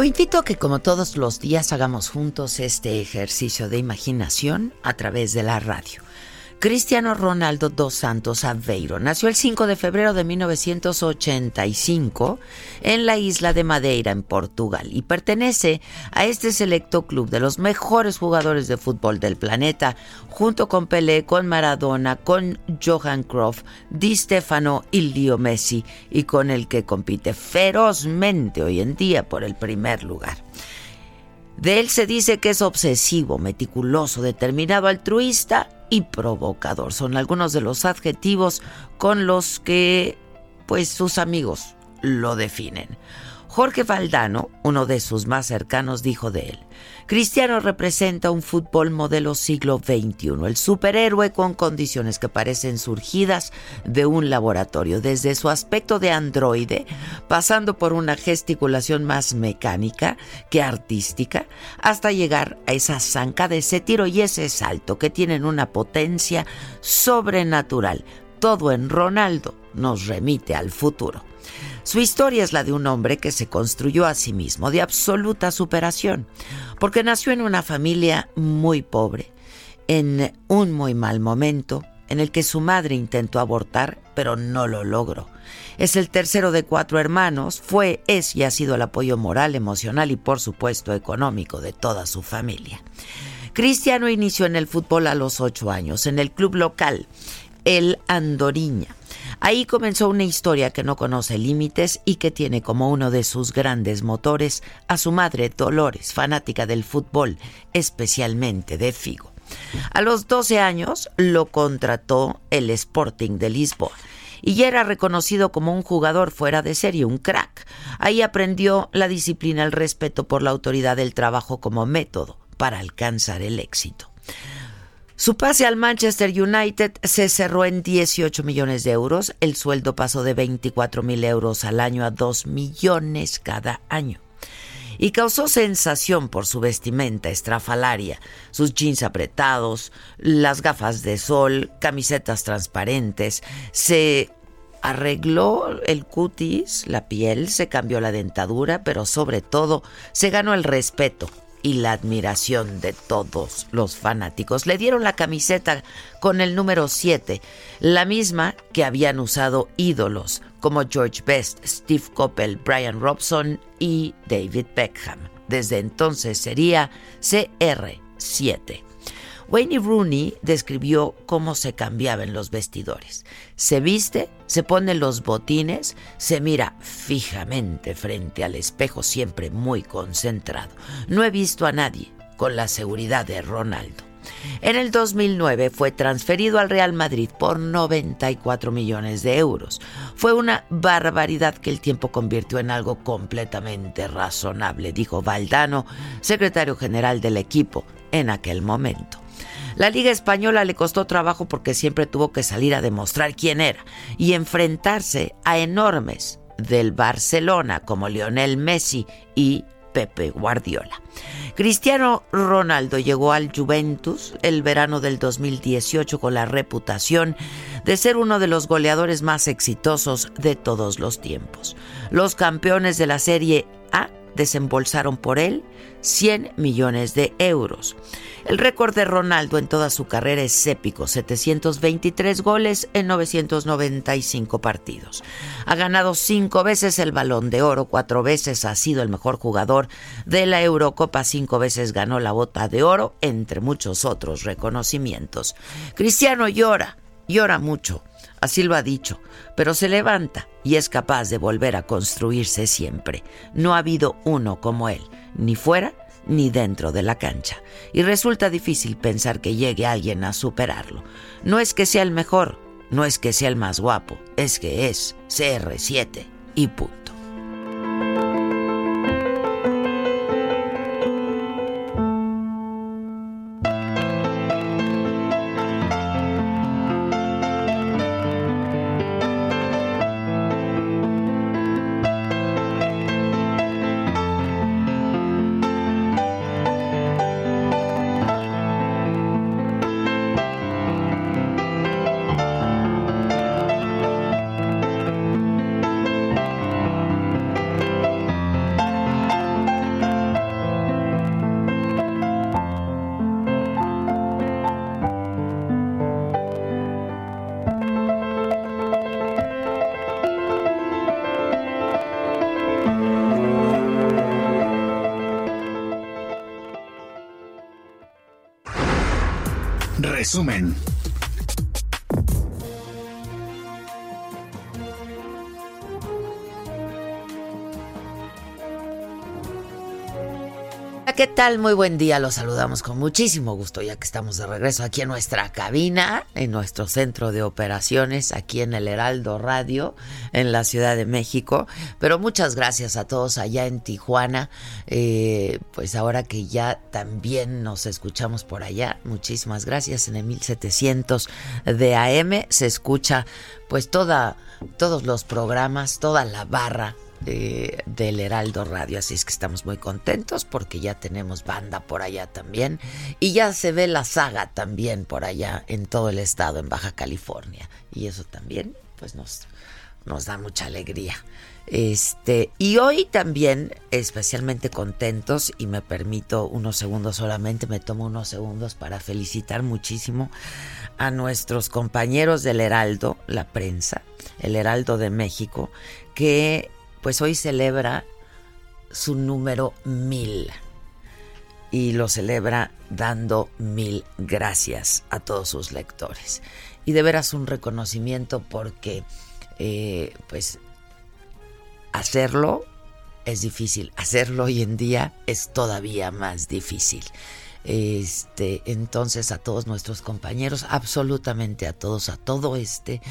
Lo invito a que como todos los días hagamos juntos este ejercicio de imaginación a través de la radio. Cristiano Ronaldo dos Santos Aveiro nació el 5 de febrero de 1985 en la isla de Madeira, en Portugal, y pertenece a este selecto club de los mejores jugadores de fútbol del planeta, junto con Pelé, con Maradona, con Johan Cruyff, Di Stefano y Leo Messi, y con el que compite ferozmente hoy en día por el primer lugar. De él se dice que es obsesivo, meticuloso, determinado, altruista y provocador. Son algunos de los adjetivos con los que pues sus amigos lo definen. Jorge Valdano, uno de sus más cercanos, dijo de él, Cristiano representa un fútbol modelo siglo XXI, el superhéroe con condiciones que parecen surgidas de un laboratorio, desde su aspecto de androide, pasando por una gesticulación más mecánica que artística, hasta llegar a esa zanca de ese tiro y ese salto que tienen una potencia sobrenatural. Todo en Ronaldo nos remite al futuro. Su historia es la de un hombre que se construyó a sí mismo, de absoluta superación, porque nació en una familia muy pobre, en un muy mal momento, en el que su madre intentó abortar, pero no lo logró. Es el tercero de cuatro hermanos, fue, es y ha sido el apoyo moral, emocional y por supuesto económico de toda su familia. Cristiano inició en el fútbol a los ocho años, en el club local, el Andoriña. Ahí comenzó una historia que no conoce límites y que tiene como uno de sus grandes motores a su madre Dolores, fanática del fútbol, especialmente de Figo. A los 12 años lo contrató el Sporting de Lisboa y ya era reconocido como un jugador fuera de serie, un crack. Ahí aprendió la disciplina, el respeto por la autoridad del trabajo como método para alcanzar el éxito. Su pase al Manchester United se cerró en 18 millones de euros. El sueldo pasó de 24 mil euros al año a 2 millones cada año. Y causó sensación por su vestimenta estrafalaria, sus jeans apretados, las gafas de sol, camisetas transparentes. Se arregló el cutis, la piel, se cambió la dentadura, pero sobre todo se ganó el respeto y la admiración de todos los fanáticos. Le dieron la camiseta con el número 7, la misma que habían usado ídolos como George Best, Steve Coppell, Brian Robson y David Beckham. Desde entonces sería CR7. Wayne Rooney describió cómo se cambiaban los vestidores. Se viste, se pone los botines, se mira fijamente frente al espejo, siempre muy concentrado. No he visto a nadie con la seguridad de Ronaldo. En el 2009 fue transferido al Real Madrid por 94 millones de euros. Fue una barbaridad que el tiempo convirtió en algo completamente razonable, dijo Valdano, secretario general del equipo en aquel momento. La Liga Española le costó trabajo porque siempre tuvo que salir a demostrar quién era y enfrentarse a enormes del Barcelona como Lionel Messi y Pepe Guardiola. Cristiano Ronaldo llegó al Juventus el verano del 2018 con la reputación de ser uno de los goleadores más exitosos de todos los tiempos. Los campeones de la Serie A desembolsaron por él 100 millones de euros. El récord de Ronaldo en toda su carrera es épico, 723 goles en 995 partidos. Ha ganado cinco veces el balón de oro, cuatro veces ha sido el mejor jugador de la Eurocopa, cinco veces ganó la bota de oro, entre muchos otros reconocimientos. Cristiano llora, llora mucho, así lo ha dicho, pero se levanta y es capaz de volver a construirse siempre. No ha habido uno como él, ni fuera ni dentro de la cancha, y resulta difícil pensar que llegue alguien a superarlo. No es que sea el mejor, no es que sea el más guapo, es que es CR7 y punto. ¿Qué tal? Muy buen día. Los saludamos con muchísimo gusto ya que estamos de regreso aquí en nuestra cabina, en nuestro centro de operaciones, aquí en el Heraldo Radio, en la Ciudad de México. Pero muchas gracias a todos allá en Tijuana. Eh, pues ahora que ya también nos escuchamos por allá, muchísimas gracias. En el 1700 de AM se escucha pues toda, todos los programas, toda la barra del Heraldo Radio. Así es que estamos muy contentos porque ya tenemos banda por allá también. Y ya se ve la saga también por allá en todo el estado, en Baja California. Y eso también, pues nos, nos da mucha alegría. Este, y hoy también especialmente contentos y me permito unos segundos solamente, me tomo unos segundos para felicitar muchísimo a nuestros compañeros del Heraldo, la prensa, el Heraldo de México, que pues hoy celebra su número mil y lo celebra dando mil gracias a todos sus lectores. Y de veras un reconocimiento porque eh, pues hacerlo es difícil, hacerlo hoy en día es todavía más difícil. Este, entonces a todos nuestros compañeros, absolutamente a todos, a todo este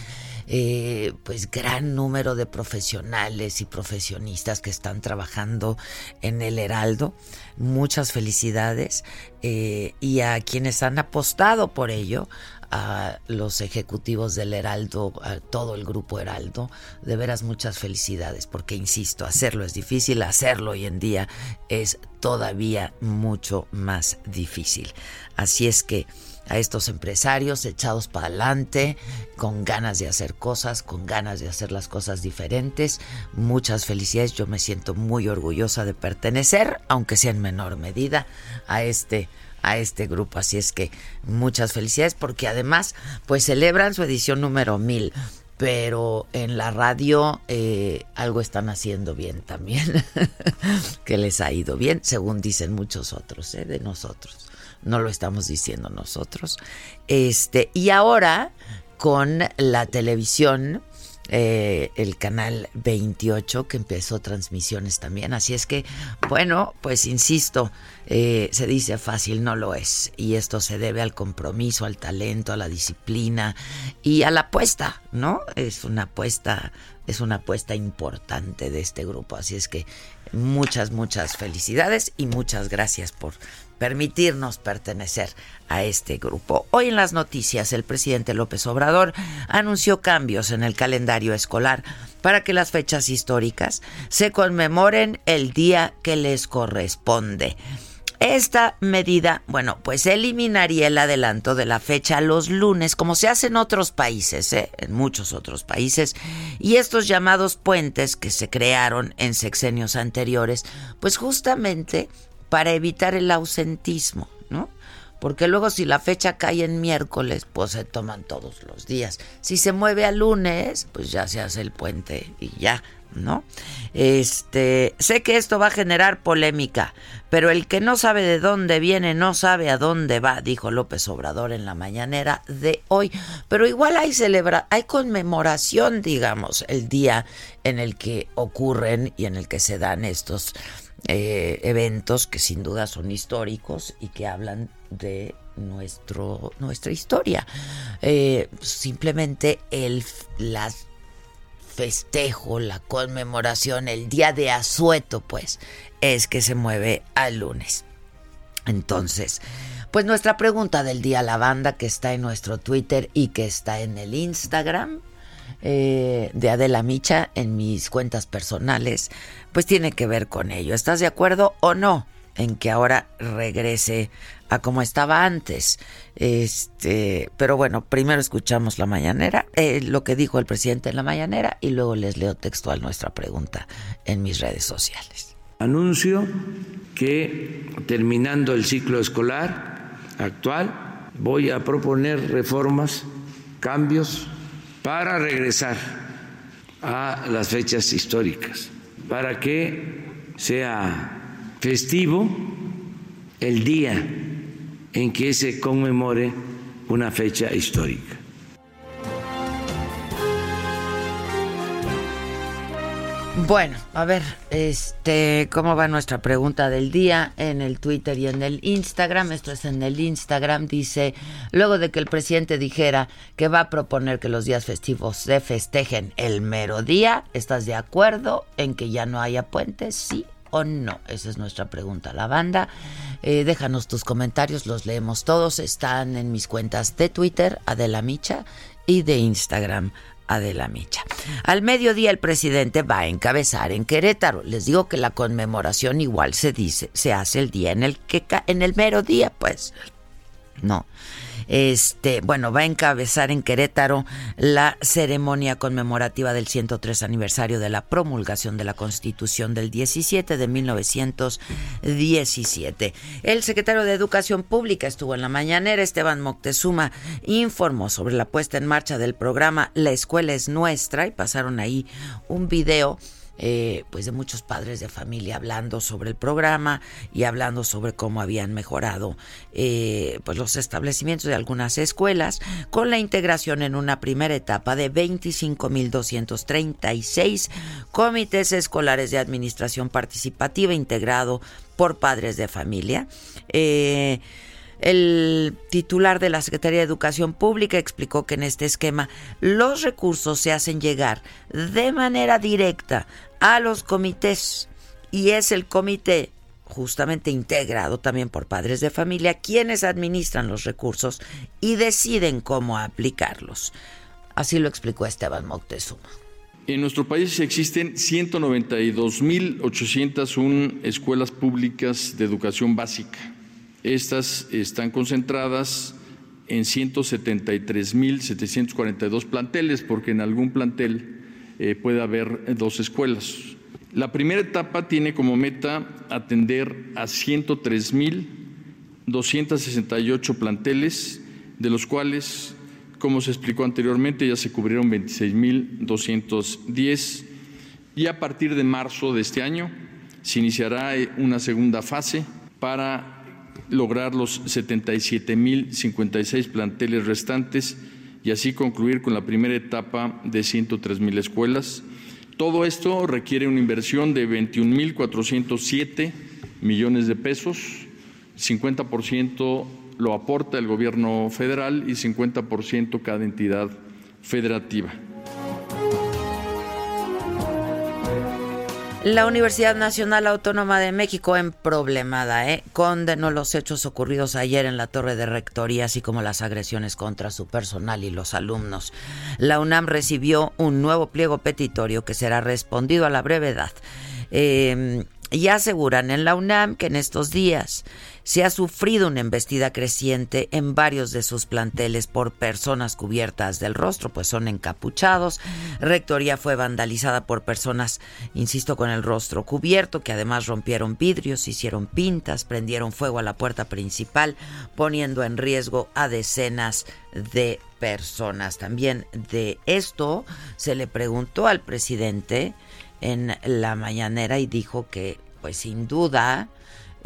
eh, pues gran número de profesionales y profesionistas que están trabajando en el Heraldo. Muchas felicidades eh, y a quienes han apostado por ello, a los ejecutivos del Heraldo, a todo el grupo Heraldo, de veras muchas felicidades, porque insisto, hacerlo es difícil, hacerlo hoy en día es todavía mucho más difícil. Así es que a estos empresarios echados para adelante, con ganas de hacer cosas, con ganas de hacer las cosas diferentes. Muchas felicidades, yo me siento muy orgullosa de pertenecer, aunque sea en menor medida, a este a este grupo. Así es que muchas felicidades porque además pues celebran su edición número mil. Pero en la radio eh, algo están haciendo bien también, que les ha ido bien, según dicen muchos otros ¿eh? de nosotros no lo estamos diciendo nosotros. Este, y ahora con la televisión, eh, el canal 28 que empezó transmisiones también. Así es que, bueno, pues insisto, eh, se dice fácil, no lo es. Y esto se debe al compromiso, al talento, a la disciplina y a la apuesta, ¿no? Es una apuesta, es una apuesta importante de este grupo. Así es que muchas, muchas felicidades y muchas gracias por permitirnos pertenecer a este grupo. Hoy en las noticias, el presidente López Obrador anunció cambios en el calendario escolar para que las fechas históricas se conmemoren el día que les corresponde. Esta medida, bueno, pues eliminaría el adelanto de la fecha los lunes, como se hace en otros países, ¿eh? en muchos otros países, y estos llamados puentes que se crearon en sexenios anteriores, pues justamente para evitar el ausentismo, ¿no? Porque luego si la fecha cae en miércoles, pues se toman todos los días. Si se mueve a lunes, pues ya se hace el puente y ya, ¿no? Este, sé que esto va a generar polémica, pero el que no sabe de dónde viene no sabe a dónde va, dijo López Obrador en la mañanera de hoy. Pero igual hay celebra, hay conmemoración, digamos, el día en el que ocurren y en el que se dan estos eh, eventos que sin duda son históricos y que hablan de nuestro, nuestra historia. Eh, simplemente el las festejo, la conmemoración, el día de asueto, pues, es que se mueve al lunes. Entonces, pues nuestra pregunta del día, la banda que está en nuestro Twitter y que está en el Instagram, eh, de Adela Micha en mis cuentas personales, pues tiene que ver con ello. ¿Estás de acuerdo o no en que ahora regrese a como estaba antes? Este, pero bueno, primero escuchamos la mañanera, eh, lo que dijo el presidente en la mañanera y luego les leo textual nuestra pregunta en mis redes sociales. Anuncio que terminando el ciclo escolar actual voy a proponer reformas, cambios para regresar a las fechas históricas, para que sea festivo el día en que se conmemore una fecha histórica. Bueno, a ver, este, ¿cómo va nuestra pregunta del día en el Twitter y en el Instagram? Esto es en el Instagram, dice, luego de que el presidente dijera que va a proponer que los días festivos se festejen el mero día, ¿estás de acuerdo en que ya no haya puentes? Sí o no? Esa es nuestra pregunta. La banda, eh, déjanos tus comentarios, los leemos todos. Están en mis cuentas de Twitter, Adela Micha, y de Instagram, Adela Micha. Al mediodía el presidente va a encabezar en Querétaro. Les digo que la conmemoración igual se dice, se hace el día en el que en el mero día, pues. No. Este, bueno, va a encabezar en Querétaro la ceremonia conmemorativa del 103 aniversario de la promulgación de la Constitución del 17 de 1917. El secretario de Educación Pública estuvo en la mañanera, Esteban Moctezuma, informó sobre la puesta en marcha del programa La escuela es nuestra y pasaron ahí un video eh, pues de muchos padres de familia hablando sobre el programa y hablando sobre cómo habían mejorado eh, pues los establecimientos de algunas escuelas con la integración en una primera etapa de 25.236 comités escolares de administración participativa integrado por padres de familia. Eh, el titular de la Secretaría de Educación Pública explicó que en este esquema los recursos se hacen llegar de manera directa a los comités y es el comité justamente integrado también por padres de familia quienes administran los recursos y deciden cómo aplicarlos. Así lo explicó Esteban Moctezuma. En nuestro país existen 192.801 escuelas públicas de educación básica estas están concentradas en 173.742 planteles, porque en algún plantel eh, puede haber dos escuelas. La primera etapa tiene como meta atender a 103.268 planteles, de los cuales, como se explicó anteriormente, ya se cubrieron 26.210 y a partir de marzo de este año se iniciará eh, una segunda fase para lograr los 77.056 planteles restantes y así concluir con la primera etapa de 103.000 escuelas. Todo esto requiere una inversión de 21.407 millones de pesos, 50% lo aporta el gobierno federal y 50% cada entidad federativa. La Universidad Nacional Autónoma de México en problemada, ¿eh? condenó los hechos ocurridos ayer en la torre de rectoría, así como las agresiones contra su personal y los alumnos. La UNAM recibió un nuevo pliego petitorio que será respondido a la brevedad. Eh, y aseguran en la UNAM que en estos días se ha sufrido una embestida creciente en varios de sus planteles por personas cubiertas del rostro, pues son encapuchados. Rectoría fue vandalizada por personas, insisto, con el rostro cubierto, que además rompieron vidrios, hicieron pintas, prendieron fuego a la puerta principal, poniendo en riesgo a decenas de personas. También de esto se le preguntó al presidente en la mañanera y dijo que, pues sin duda,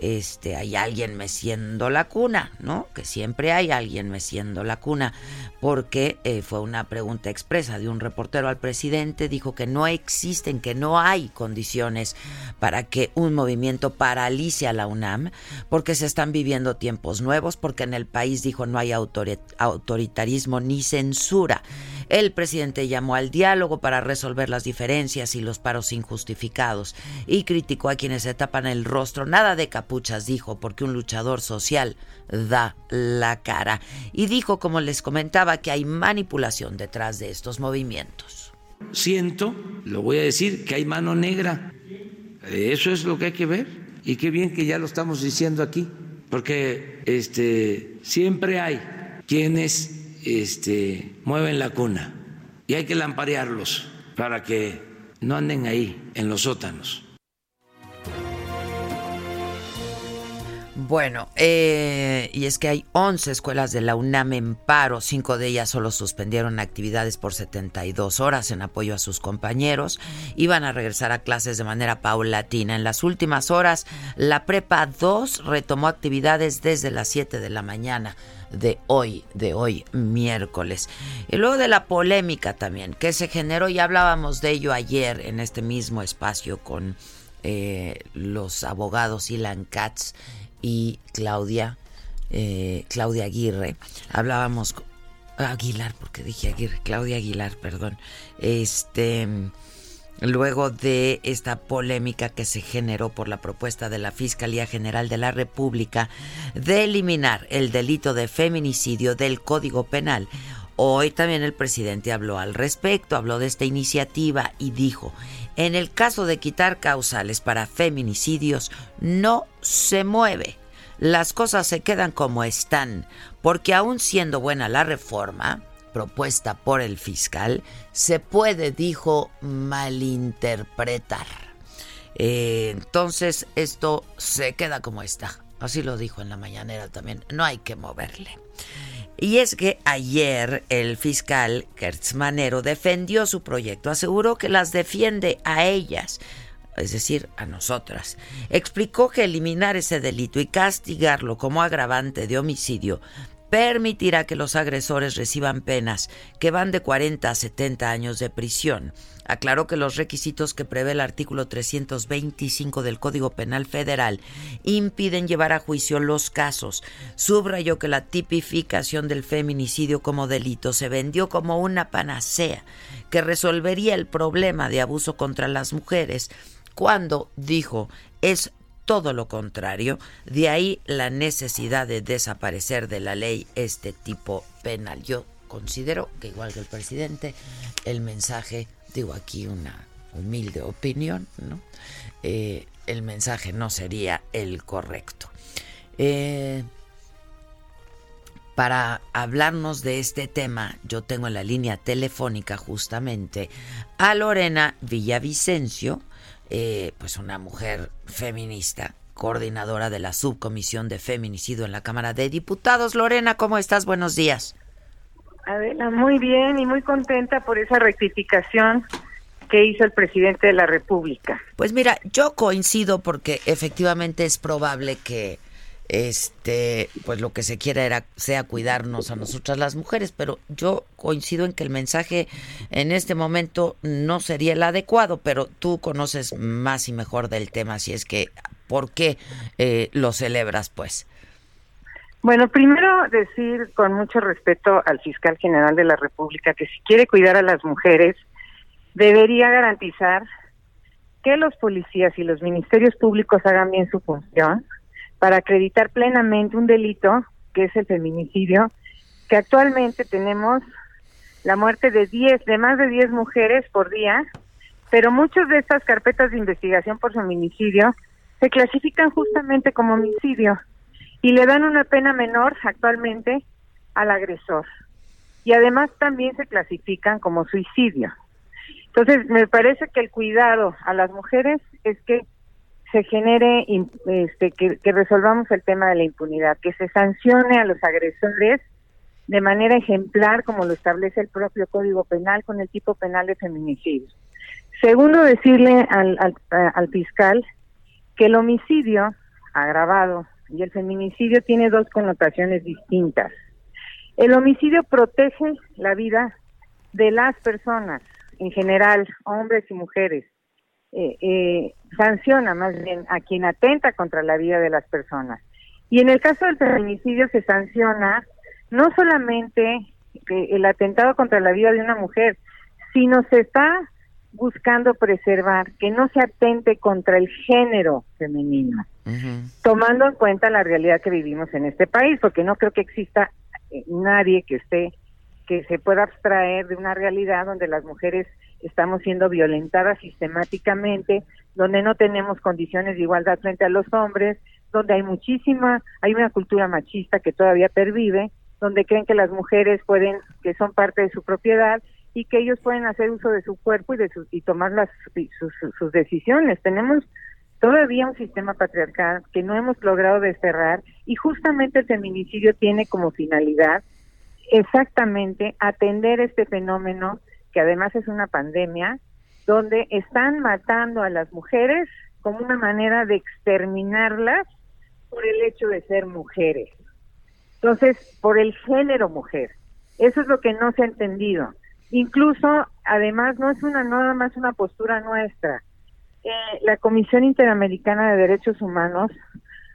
este, hay alguien meciendo la cuna, ¿no? Que siempre hay alguien meciendo la cuna, porque eh, fue una pregunta expresa de un reportero al presidente, dijo que no existen, que no hay condiciones para que un movimiento paralice a la UNAM, porque se están viviendo tiempos nuevos, porque en el país, dijo, no hay autoritarismo ni censura. El presidente llamó al diálogo para resolver las diferencias y los paros injustificados y criticó a quienes se tapan el rostro. Nada de capuchas, dijo, porque un luchador social da la cara. Y dijo, como les comentaba, que hay manipulación detrás de estos movimientos. Siento, lo voy a decir, que hay mano negra. Eso es lo que hay que ver. Y qué bien que ya lo estamos diciendo aquí, porque este, siempre hay quienes este, mueven la cuna y hay que lamparearlos para que no anden ahí en los sótanos. Bueno, eh, y es que hay 11 escuelas de la UNAM en paro, cinco de ellas solo suspendieron actividades por 72 horas en apoyo a sus compañeros, iban a regresar a clases de manera paulatina. En las últimas horas, la Prepa 2 retomó actividades desde las 7 de la mañana de hoy, de hoy miércoles. Y luego de la polémica también que se generó, y hablábamos de ello ayer en este mismo espacio con eh, los abogados Ilan Katz y Claudia, eh, Claudia Aguirre. Hablábamos Aguilar, porque dije Aguirre, Claudia Aguilar, perdón. Este luego de esta polémica que se generó por la propuesta de la Fiscalía General de la República de eliminar el delito de feminicidio del Código Penal. Hoy también el presidente habló al respecto, habló de esta iniciativa y dijo, en el caso de quitar causales para feminicidios, no se mueve. Las cosas se quedan como están, porque aún siendo buena la reforma, propuesta por el fiscal se puede, dijo, malinterpretar. Eh, entonces esto se queda como está. Así lo dijo en la mañanera también. No hay que moverle. Y es que ayer el fiscal Gertz Manero defendió su proyecto, aseguró que las defiende a ellas, es decir, a nosotras. Explicó que eliminar ese delito y castigarlo como agravante de homicidio permitirá que los agresores reciban penas que van de 40 a 70 años de prisión. Aclaró que los requisitos que prevé el artículo 325 del Código Penal Federal impiden llevar a juicio los casos. Subrayó que la tipificación del feminicidio como delito se vendió como una panacea que resolvería el problema de abuso contra las mujeres cuando, dijo, es todo lo contrario, de ahí la necesidad de desaparecer de la ley este tipo penal. Yo considero que igual que el presidente, el mensaje, digo aquí una humilde opinión, ¿no? Eh, el mensaje no sería el correcto. Eh, para hablarnos de este tema, yo tengo en la línea telefónica justamente a Lorena Villavicencio, eh, pues una mujer feminista, coordinadora de la subcomisión de feminicidio en la Cámara de Diputados. Lorena, ¿cómo estás? Buenos días. Adela, muy bien y muy contenta por esa rectificación que hizo el presidente de la República. Pues mira, yo coincido porque efectivamente es probable que este pues lo que se quiera era sea cuidarnos a nosotras las mujeres pero yo coincido en que el mensaje en este momento no sería el adecuado pero tú conoces más y mejor del tema si es que por qué eh, lo celebras pues bueno primero decir con mucho respeto al fiscal general de la República que si quiere cuidar a las mujeres debería garantizar que los policías y los ministerios públicos hagan bien su función para acreditar plenamente un delito que es el feminicidio, que actualmente tenemos la muerte de 10, de más de 10 mujeres por día, pero muchas de estas carpetas de investigación por feminicidio se clasifican justamente como homicidio y le dan una pena menor actualmente al agresor. Y además también se clasifican como suicidio. Entonces, me parece que el cuidado a las mujeres es que se genere, este, que, resolvamos el tema de la impunidad, que se sancione a los agresores de manera ejemplar, como lo establece el propio Código Penal con el tipo penal de feminicidio. Segundo, decirle al, al, fiscal que el homicidio agravado y el feminicidio tiene dos connotaciones distintas. El homicidio protege la vida de las personas, en general, hombres y mujeres. Eh, eh, sanciona más bien a quien atenta contra la vida de las personas. Y en el caso del feminicidio se sanciona no solamente el atentado contra la vida de una mujer, sino se está buscando preservar que no se atente contra el género femenino, tomando en cuenta la realidad que vivimos en este país, porque no creo que exista eh, nadie que esté que se pueda abstraer de una realidad donde las mujeres estamos siendo violentadas sistemáticamente, donde no tenemos condiciones de igualdad frente a los hombres, donde hay muchísima, hay una cultura machista que todavía pervive donde creen que las mujeres pueden, que son parte de su propiedad y que ellos pueden hacer uso de su cuerpo y de y tomar las sus, decisiones. Tenemos todavía un sistema patriarcal que no hemos logrado desterrar y justamente el feminicidio tiene como finalidad exactamente atender este fenómeno que además es una pandemia donde están matando a las mujeres como una manera de exterminarlas por el hecho de ser mujeres. Entonces, por el género mujer. Eso es lo que no se ha entendido. Incluso, además, no es una nada más una postura nuestra. Eh, la Comisión Interamericana de Derechos Humanos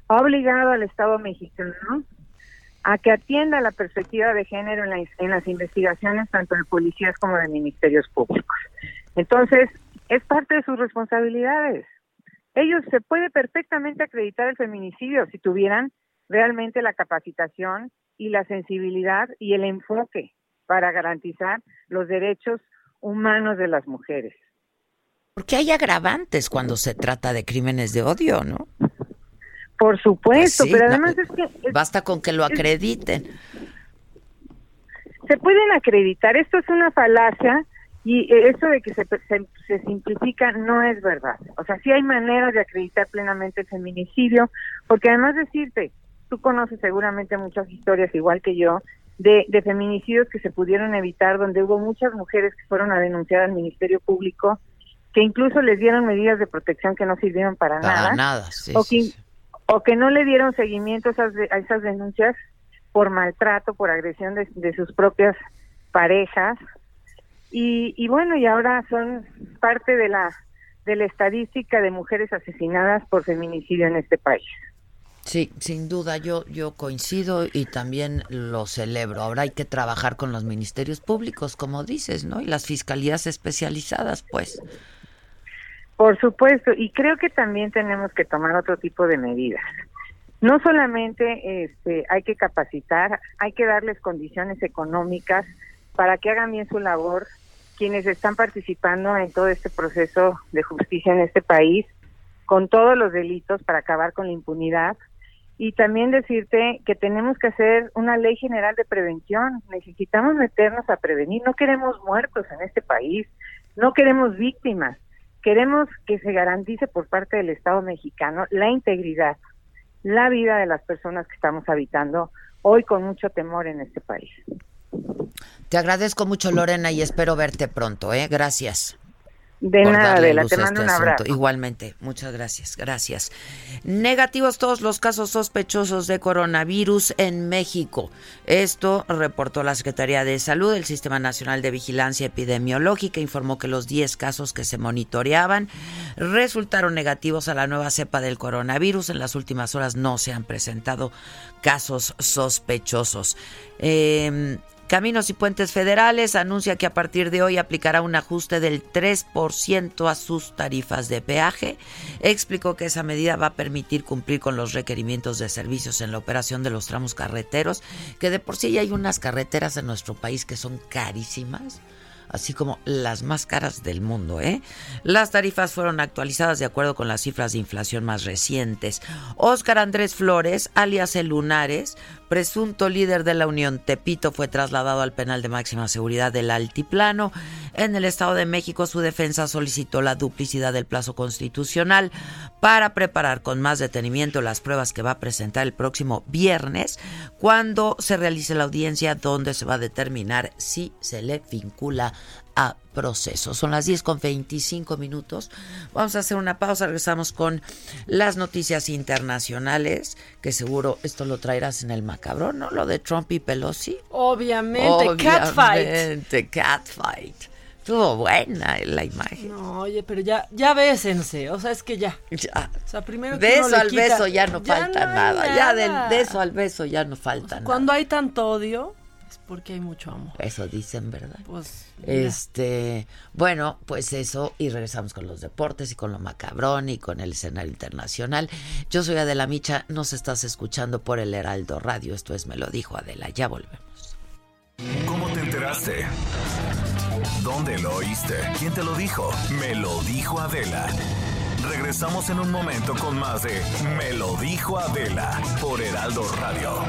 ha obligado al Estado mexicano a que atienda la perspectiva de género en, en las investigaciones tanto de policías como de ministerios públicos. Entonces, es parte de sus responsabilidades. Ellos se puede perfectamente acreditar el feminicidio si tuvieran realmente la capacitación y la sensibilidad y el enfoque para garantizar los derechos humanos de las mujeres. Porque hay agravantes cuando se trata de crímenes de odio, ¿no? Por supuesto, pues pero además es que... basta con que lo acrediten. se pueden acreditar, esto es una falacia y eso de que se, se, se, simplifica no es verdad. O sea, sí hay maneras de acreditar plenamente el feminicidio, porque además decirte, tú conoces seguramente muchas historias, igual que yo, de, feminicidios que se pudieron evitar, donde hubo muchas mujeres que fueron a denunciar al Ministerio Público, que incluso les dieron medidas de protección que no sirvieron para, para nada, sí, o, que, o que no le dieron seguimiento a esas, a esas denuncias por maltrato, por agresión de, de sus propias parejas. Y, y bueno, y ahora son parte de la, de la estadística de mujeres asesinadas por feminicidio en este país. Sí, sin duda, yo, yo coincido y también lo celebro. Ahora hay que trabajar con los ministerios públicos, como dices, ¿no? Y las fiscalías especializadas, pues. Por supuesto, y creo que también tenemos que tomar otro tipo de medidas. No solamente este, hay que capacitar, hay que darles condiciones económicas para que hagan bien su labor quienes están participando en todo este proceso de justicia en este país, con todos los delitos para acabar con la impunidad, y también decirte que tenemos que hacer una ley general de prevención. Necesitamos meternos a prevenir. No queremos muertos en este país, no queremos víctimas. Queremos que se garantice por parte del Estado mexicano la integridad, la vida de las personas que estamos habitando hoy con mucho temor en este país. Te agradezco mucho, Lorena, y espero verte pronto. ¿eh? Gracias. De nada, Adela, te mando este un abrazo. Igualmente, muchas gracias, gracias. Negativos todos los casos sospechosos de coronavirus en México. Esto reportó la Secretaría de Salud. El Sistema Nacional de Vigilancia Epidemiológica informó que los 10 casos que se monitoreaban resultaron negativos a la nueva cepa del coronavirus. En las últimas horas no se han presentado casos sospechosos. Eh, Caminos y Puentes Federales anuncia que a partir de hoy aplicará un ajuste del 3% a sus tarifas de peaje. Explicó que esa medida va a permitir cumplir con los requerimientos de servicios en la operación de los tramos carreteros, que de por sí ya hay unas carreteras en nuestro país que son carísimas. así como las más caras del mundo. ¿eh? Las tarifas fueron actualizadas de acuerdo con las cifras de inflación más recientes. Óscar Andrés Flores, alias El Lunares, presunto líder de la Unión Tepito, fue trasladado al penal de máxima seguridad del Altiplano. En el Estado de México, su defensa solicitó la duplicidad del plazo constitucional para preparar con más detenimiento las pruebas que va a presentar el próximo viernes, cuando se realice la audiencia donde se va a determinar si se le vincula a proceso. Son las 10 con 25 minutos. Vamos a hacer una pausa. Regresamos con las noticias internacionales, que seguro esto lo traerás en el macabrón, ¿no? Lo de Trump y Pelosi. Obviamente, catfight. Obviamente, catfight. Estuvo buena la imagen. No, oye, pero ya, ya bésense, o sea, es que ya. Ya. O sea, primero que De uno al quita- beso ya no Ya falta no nada. Ya del- nada. de eso al beso ya no falta nada. Cuando hay tanto odio, porque hay mucho amor. Eso dicen, ¿verdad? Pues, mira. Este, bueno, pues eso, y regresamos con los deportes y con lo macabrón y con el escenario internacional. Yo soy Adela Micha, nos estás escuchando por el Heraldo Radio. Esto es Me lo dijo Adela, ya volvemos. ¿Cómo te enteraste? ¿Dónde lo oíste? ¿Quién te lo dijo? Me lo dijo Adela. Regresamos en un momento con más de Me lo dijo Adela por Heraldo Radio.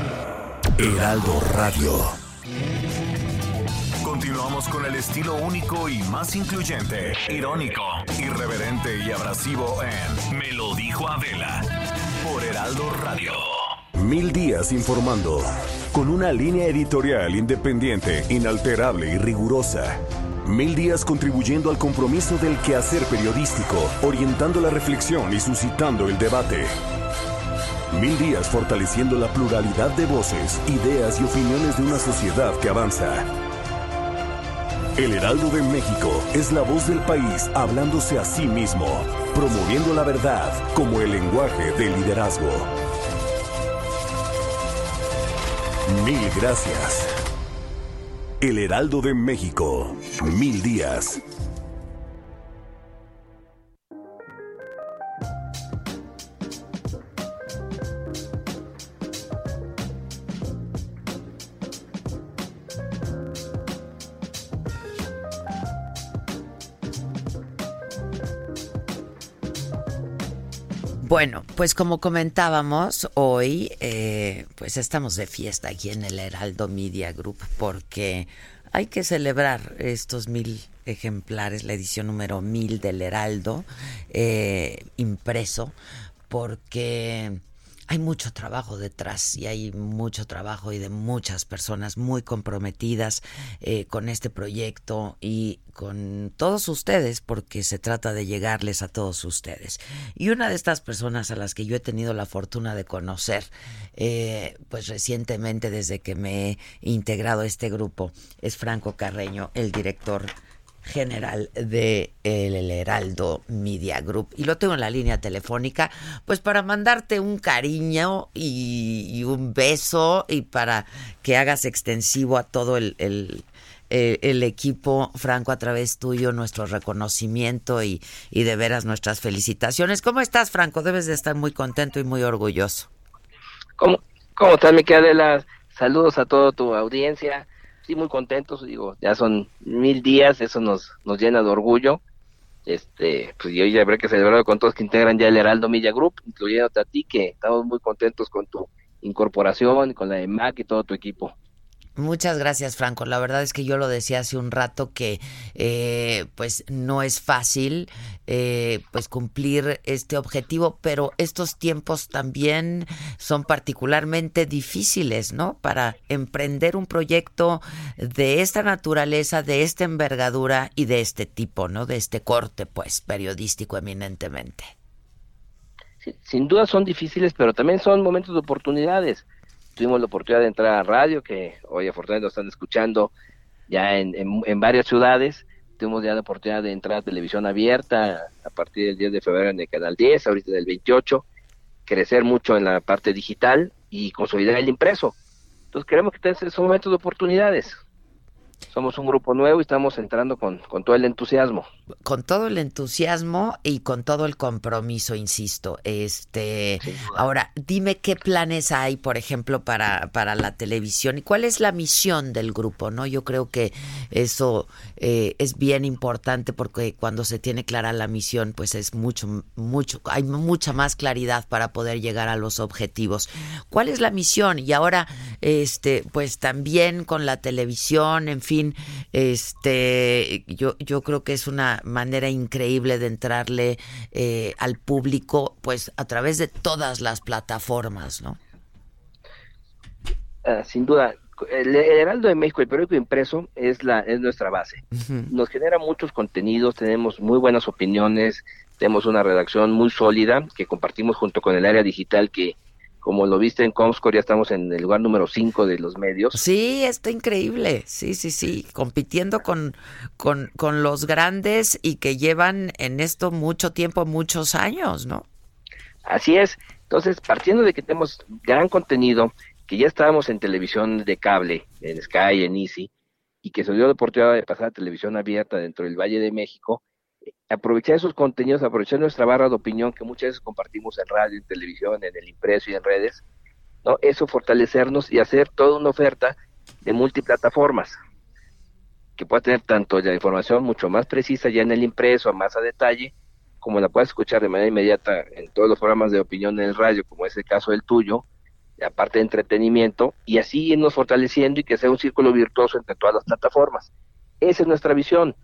Heraldo Radio. Continuamos con el estilo único y más incluyente, irónico, irreverente y abrasivo en Me lo dijo Adela por Heraldo Radio. Mil días informando. Con una línea editorial independiente, inalterable y rigurosa. Mil días contribuyendo al compromiso del quehacer periodístico, orientando la reflexión y suscitando el debate. Mil días fortaleciendo la pluralidad de voces, ideas y opiniones de una sociedad que avanza. El Heraldo de México es la voz del país hablándose a sí mismo, promoviendo la verdad como el lenguaje del liderazgo. Mil gracias. El Heraldo de México. Mil días. Bueno, pues como comentábamos hoy, eh, pues estamos de fiesta aquí en el Heraldo Media Group porque hay que celebrar estos mil ejemplares, la edición número mil del Heraldo eh, impreso, porque hay mucho trabajo detrás y hay mucho trabajo y de muchas personas muy comprometidas eh, con este proyecto y con todos ustedes porque se trata de llegarles a todos ustedes. Y una de estas personas a las que yo he tenido la fortuna de conocer, eh, pues recientemente desde que me he integrado a este grupo, es Franco Carreño, el director general de El Heraldo Media Group y lo tengo en la línea telefónica pues para mandarte un cariño y, un beso y para que hagas extensivo a todo el, el, equipo Franco a través tuyo nuestro reconocimiento y, y de veras nuestras felicitaciones ¿cómo estás Franco? debes de estar muy contento y muy orgulloso ¿Cómo, cómo estás, mi Adela? Saludos a toda tu audiencia. Sí, muy contentos, digo, ya son mil días, eso nos, nos llena de orgullo. Este, pues y hoy ya habrá que celebrarlo con todos que integran ya el Heraldo Media Group, incluyéndote a ti, que estamos muy contentos con tu incorporación, con la de Mac y todo tu equipo. Muchas gracias, Franco. La verdad es que yo lo decía hace un rato que eh, pues no es fácil eh, pues cumplir este objetivo, pero estos tiempos también son particularmente difíciles, ¿no? Para emprender un proyecto de esta naturaleza, de esta envergadura y de este tipo, ¿no? De este corte, pues, periodístico eminentemente. Sin duda son difíciles, pero también son momentos de oportunidades. Tuvimos la oportunidad de entrar a radio, que hoy afortunadamente nos están escuchando ya en, en, en varias ciudades. Tuvimos ya la oportunidad de entrar a televisión abierta a partir del 10 de febrero en el canal 10, ahorita del 28, crecer mucho en la parte digital y consolidar el impreso. Entonces creemos que son momentos de oportunidades. Somos un grupo nuevo y estamos entrando con, con todo el entusiasmo. Con todo el entusiasmo y con todo el compromiso, insisto. Este, ahora, dime qué planes hay, por ejemplo, para, para la televisión y cuál es la misión del grupo, ¿no? Yo creo que eso eh, es bien importante porque cuando se tiene clara la misión, pues es mucho, mucho, hay mucha más claridad para poder llegar a los objetivos. ¿Cuál es la misión? Y ahora, este, pues también con la televisión, en fin, este, yo, yo creo que es una manera increíble de entrarle eh, al público, pues a través de todas las plataformas, ¿no? Ah, sin duda, el, Heraldo de México, el periódico impreso, es, la, es nuestra base. Nos genera muchos contenidos, tenemos muy buenas opiniones, tenemos una redacción muy sólida que compartimos junto con el área digital que como lo viste en Comscore, ya estamos en el lugar número 5 de los medios. Sí, está increíble. Sí, sí, sí. Compitiendo con, con, con los grandes y que llevan en esto mucho tiempo, muchos años, ¿no? Así es. Entonces, partiendo de que tenemos gran contenido, que ya estábamos en televisión de cable, en Sky, en Easy, y que se dio la oportunidad de pasar a televisión abierta dentro del Valle de México, aprovechar esos contenidos, aprovechar nuestra barra de opinión que muchas veces compartimos en radio, en televisión, en el impreso y en redes, ¿no? Eso fortalecernos y hacer toda una oferta de multiplataformas que pueda tener tanto la información mucho más precisa ya en el impreso, más a detalle, como la puedas escuchar de manera inmediata en todos los programas de opinión en el radio, como es el caso del tuyo, aparte de entretenimiento, y así irnos fortaleciendo y que sea un círculo virtuoso entre todas las plataformas. Esa es nuestra visión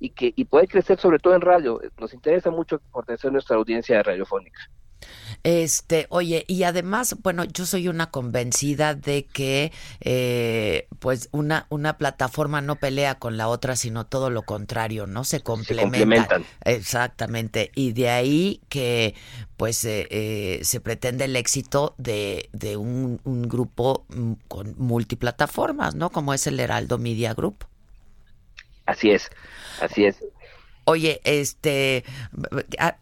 y que y poder crecer sobre todo en radio. Nos interesa mucho fortalecer nuestra audiencia radiofónica. Este, oye, y además, bueno, yo soy una convencida de que, eh, pues, una, una plataforma no pelea con la otra, sino todo lo contrario, ¿no? Se complementan. Exactamente. Y de ahí que, pues, eh, eh, se pretende el éxito de, de un, un grupo mm, con multiplataformas, ¿no? Como es el Heraldo Media Group. Así es, así es. Oye, este,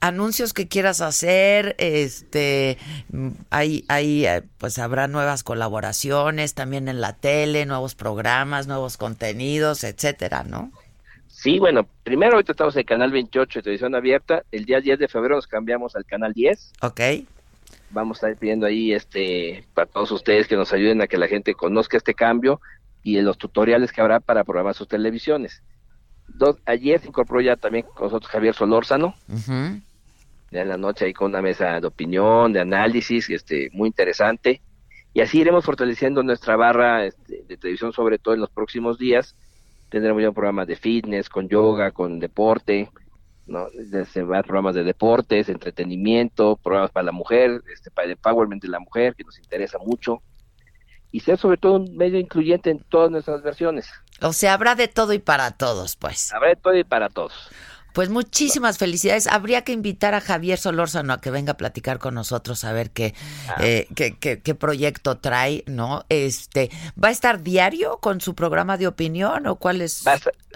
anuncios que quieras hacer, este, hay, hay, eh, pues habrá nuevas colaboraciones también en la tele, nuevos programas, nuevos contenidos, etcétera, ¿no? Sí, bueno, primero ahorita estamos en el canal 28 de televisión abierta, el día 10 de febrero nos cambiamos al canal 10. Ok. Vamos a estar pidiendo ahí, este, para todos ustedes que nos ayuden a que la gente conozca este cambio y los tutoriales que habrá para programar sus televisiones ayer se incorporó ya también con nosotros Javier Solórzano. Ya en la noche ahí con una mesa de opinión, de análisis, este, muy interesante. Y así iremos fortaleciendo nuestra barra este, de televisión, sobre todo en los próximos días. Tendremos ya un programa de fitness, con yoga, con deporte, ¿no? Se van programas de deportes, entretenimiento, programas para la mujer, este, para el empowerment de la mujer, que nos interesa mucho y ser sobre todo un medio incluyente en todas nuestras versiones. O sea, habrá de todo y para todos, pues. Habrá de todo y para todos. Pues muchísimas felicidades. Habría que invitar a Javier Solórzano a que venga a platicar con nosotros a ver qué, ah. eh, qué, qué, proyecto trae, ¿no? Este, ¿Va a estar diario con su programa de opinión o cuál es?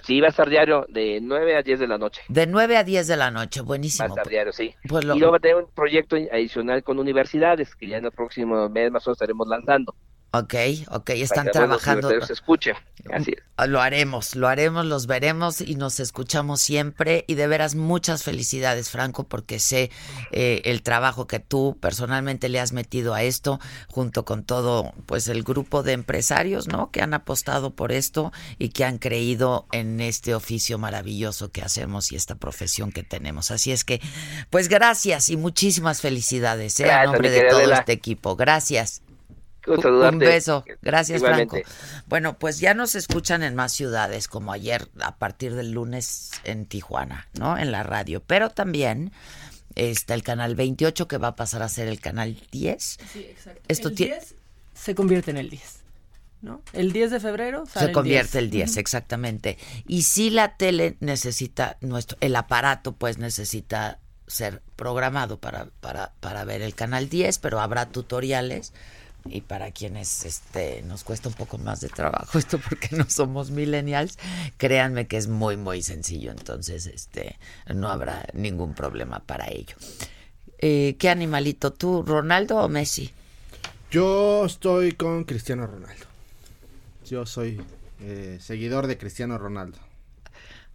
sí, va a estar diario de 9 a 10 de la noche. De 9 a 10 de la noche, buenísimo. Va a estar diario, sí. Pues y luego va a tener un proyecto adicional con universidades que ya en el próximo mes más o menos estaremos lanzando. Ok, ok, están trabajando. se así es. Lo haremos, lo haremos, los veremos y nos escuchamos siempre. Y de veras, muchas felicidades, Franco, porque sé eh, el trabajo que tú personalmente le has metido a esto, junto con todo, pues el grupo de empresarios, ¿no? Que han apostado por esto y que han creído en este oficio maravilloso que hacemos y esta profesión que tenemos. Así es que, pues gracias y muchísimas felicidades, ¿eh? a nombre de todo este equipo. Gracias. Un beso. Gracias, Franco. Bueno, pues ya nos escuchan en más ciudades, como ayer, a partir del lunes en Tijuana, ¿no? En la radio. Pero también está el canal 28, que va a pasar a ser el canal 10. Sí, exacto. Esto el 10 se convierte en el 10. ¿No? El 10 de febrero se convierte el 10, exactamente. Y si la tele necesita nuestro el aparato pues necesita ser programado para, para, para ver el canal 10, pero habrá tutoriales y para quienes este nos cuesta un poco más de trabajo esto porque no somos millennials, créanme que es muy muy sencillo, entonces este no habrá ningún problema para ello. Eh, ¿Qué animalito tú, Ronaldo o Messi? Yo estoy con Cristiano Ronaldo. Yo soy eh, seguidor de Cristiano Ronaldo.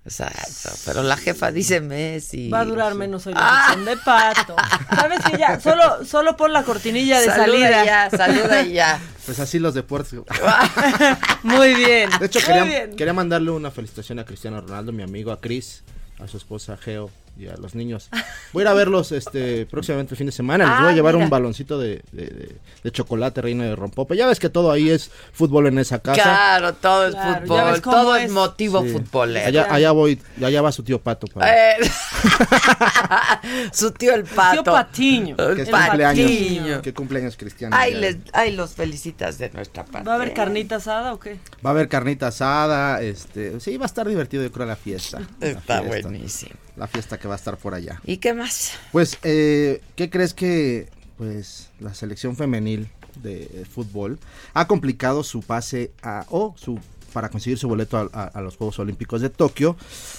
Exacto, pero la jefa dice Messi. Va a durar menos hoy la sección de pato. ¿Sabes que ya? Solo, solo pon la cortinilla de Saluda salida. ya, saluda ya. Pues así los deportes. Muy bien. De hecho, quería, bien. quería mandarle una felicitación a Cristiano Ronaldo, mi amigo, a Cris, a su esposa Geo y a los niños. Voy a ir a verlos este próximamente el fin de semana. Les Ah, voy a llevar mira. un baloncito de, de- de- de chocolate reino de rompope. Ya ves que todo ahí es fútbol en esa casa. Claro, todo es Claro, fútbol, todo es, motivo Sí. futbolero. Allá, allá voy, allá va su tío Pato. para- Eh, Su tío el pato. Tío Patiño. que El cumpleaños, Patiño. que cumpleaños Cristiano. Ahí, les, ahí los felicitas de nuestra parte. ¿Va a haber carnita asada o qué? Va a haber carnita asada, este, sí, va a estar divertido yo creo la fiesta. La Está fiesta, buenísimo. La fiesta que va a estar por allá. ¿Y qué más? Pues, eh, ¿qué crees que pues la selección femenil de fútbol ha complicado su pase a o su para conseguir su boleto a, a- a los Juegos Olímpicos de Tokio?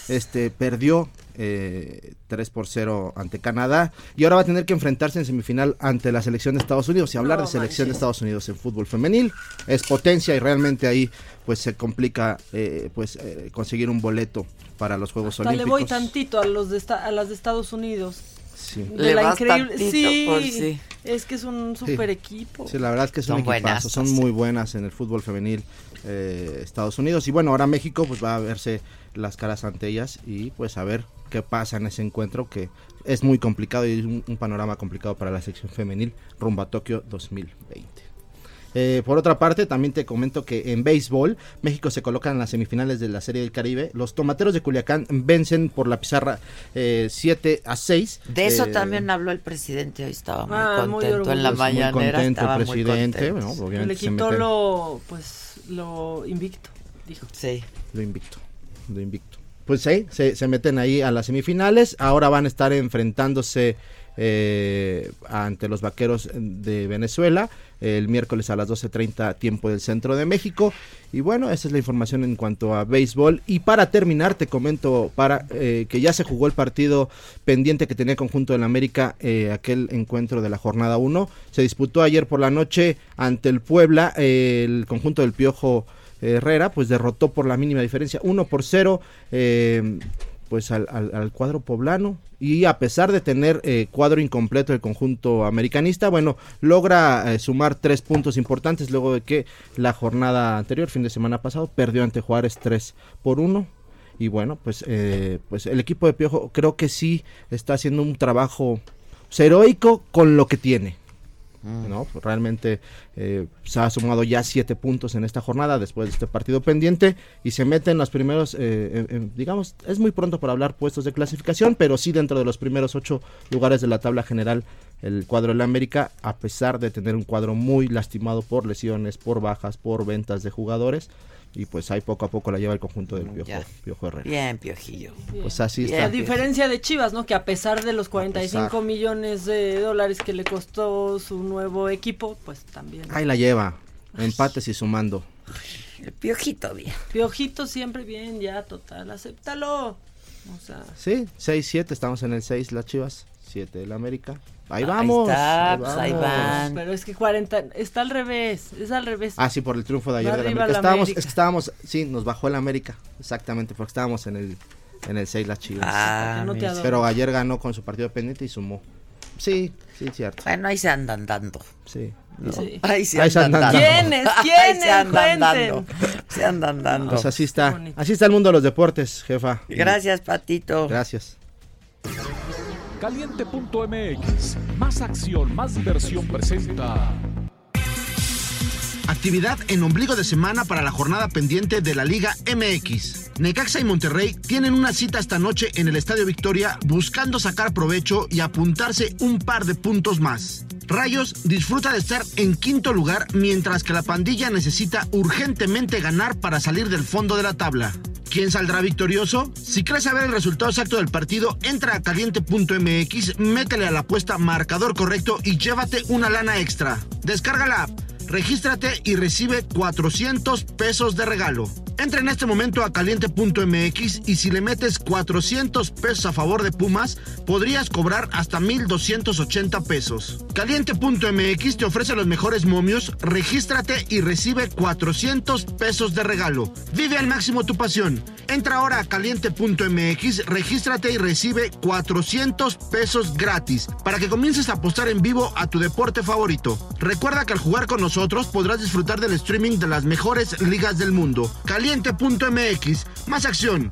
Este perdió eh, 3 por 0 ante Canadá y ahora va a tener que enfrentarse en semifinal ante la selección de Estados Unidos y hablar No de selección de. Estados Unidos en fútbol femenil es potencia y realmente ahí pues se complica eh, pues eh, conseguir un boleto para los Juegos Hasta le Olímpicos. voy tantito a los de esta- a las de Estados Unidos. Sí. De Le la vas increíble. tantito, Sí, por sí. es que es un super equipo. Sí, la verdad es que Son son un equipazo, buenazos, son sí. muy buenas en el fútbol femenil eh, Estados Unidos y bueno, ahora México pues va a verse las caras ante ellas y pues a ver qué pasa en ese encuentro que es muy complicado y es un, un panorama complicado para la sección femenil rumbo a Tokio 2020. Eh, por otra parte, también te comento que en béisbol, México se coloca en las semifinales de la Serie del Caribe. Los tomateros de Culiacán vencen por la pizarra eh, 7 a 6. De eso Eh, también habló el presidente hoy, estaba muy Ah, muy contento en la orgulloso. muy mañanera. contento estaba el muy presidente, contento. bueno, obviamente Le se quitó lo, pues, lo invicto, dijo. Sí. Lo invicto. Lo invicto. Pues sí, se, se meten ahí a las semifinales. Ahora van a estar enfrentándose eh, ante los vaqueros de Venezuela el miércoles a las 12.30 tiempo del centro de México. Y bueno, esa es la información en cuanto a béisbol. Y para terminar, te comento para eh, que ya se jugó el partido pendiente que tenía el conjunto del América, eh, aquel encuentro de la jornada 1. Se disputó ayer por la noche ante el Puebla, el conjunto del Piojo. Herrera pues derrotó por la mínima diferencia 1 por 0 eh, pues al, al- al cuadro poblano. Y a pesar de tener eh, cuadro incompleto el conjunto americanista bueno logra eh, sumar tres puntos importantes luego de que la jornada anterior fin de semana pasado perdió ante Juárez 3 por 1 y bueno pues eh, pues el equipo de Piojo creo que sí está haciendo un trabajo pues, heroico con lo que tiene ¿no? Pues realmente eh, se ha sumado ya siete puntos en esta jornada después de este partido pendiente y se mete en los primeros, eh, digamos, es muy pronto para hablar puestos de clasificación, pero sí dentro de los primeros ocho lugares de la tabla general el cuadro de la América, a pesar de tener un cuadro muy lastimado por lesiones, por bajas, por ventas de jugadores y pues ahí poco a poco la lleva el conjunto del Piojo, Ya. Piojo Herrera. Bien, Piojillo. Pues así Bien. está. A diferencia de Chivas, ¿no? Que a pesar de los 45 pesar. millones de dólares que le costó su nuevo equipo, pues también. Ahí la lleva, empates y sumando. El Piojito, bien. Piojito siempre bien, ya, total, acéptalo. O sea, Sí, 6-7, estamos en el 6 las Chivas, 7 el América. Ahí Ahí vamos. está, pues ahí vamos. van. pero es que 40, está al revés, es al revés. Ah, sí, por el triunfo de ayer del arriba América. la Estábamos, América. es que estábamos, sí, nos bajó el América, exactamente, porque estábamos en el en el 6 las Chivas. Ah, no te. Pero ayer ganó con su partido pendiente y sumó. Sí, sí, cierto. Bueno, ahí se andan dando. Sí. ¿no? Sí. Ahí se Ahí se andan andan dando. ¿Quiénes? Ahí ¿Quiénes? se andan dando. Se andan dando. Pues así está. Así está el mundo de los deportes, jefa. Gracias, Patito. Gracias. Caliente.mx, más acción, más diversión presenta. Actividad en ombligo de semana para la jornada pendiente de la Liga MX. Necaxa y Monterrey tienen una cita esta noche en el Estadio Victoria buscando sacar provecho y apuntarse un par de puntos más. Rayos disfruta de estar en quinto lugar mientras que la pandilla necesita urgentemente ganar para salir del fondo de la tabla. ¿Quién saldrá victorioso? Si quieres saber el resultado exacto del partido, entra a caliente.mx, métele a la apuesta marcador correcto y llévate una lana extra. Descarga la app, regístrate y recibe 400 pesos de regalo. Entra en este momento a caliente.mx y si le metes 400 pesos a favor de Pumas, podrías cobrar hasta 1,280 pesos. Caliente.mx te ofrece los mejores momios, regístrate y recibe 400 pesos de regalo. Vive al máximo tu pasión. Entra ahora a caliente.mx, regístrate y recibe 400 pesos gratis para que comiences a apostar en vivo a tu deporte favorito. Recuerda que al jugar con nosotros podrás disfrutar del streaming de las mejores ligas del mundo. Caliente.mx, más acción,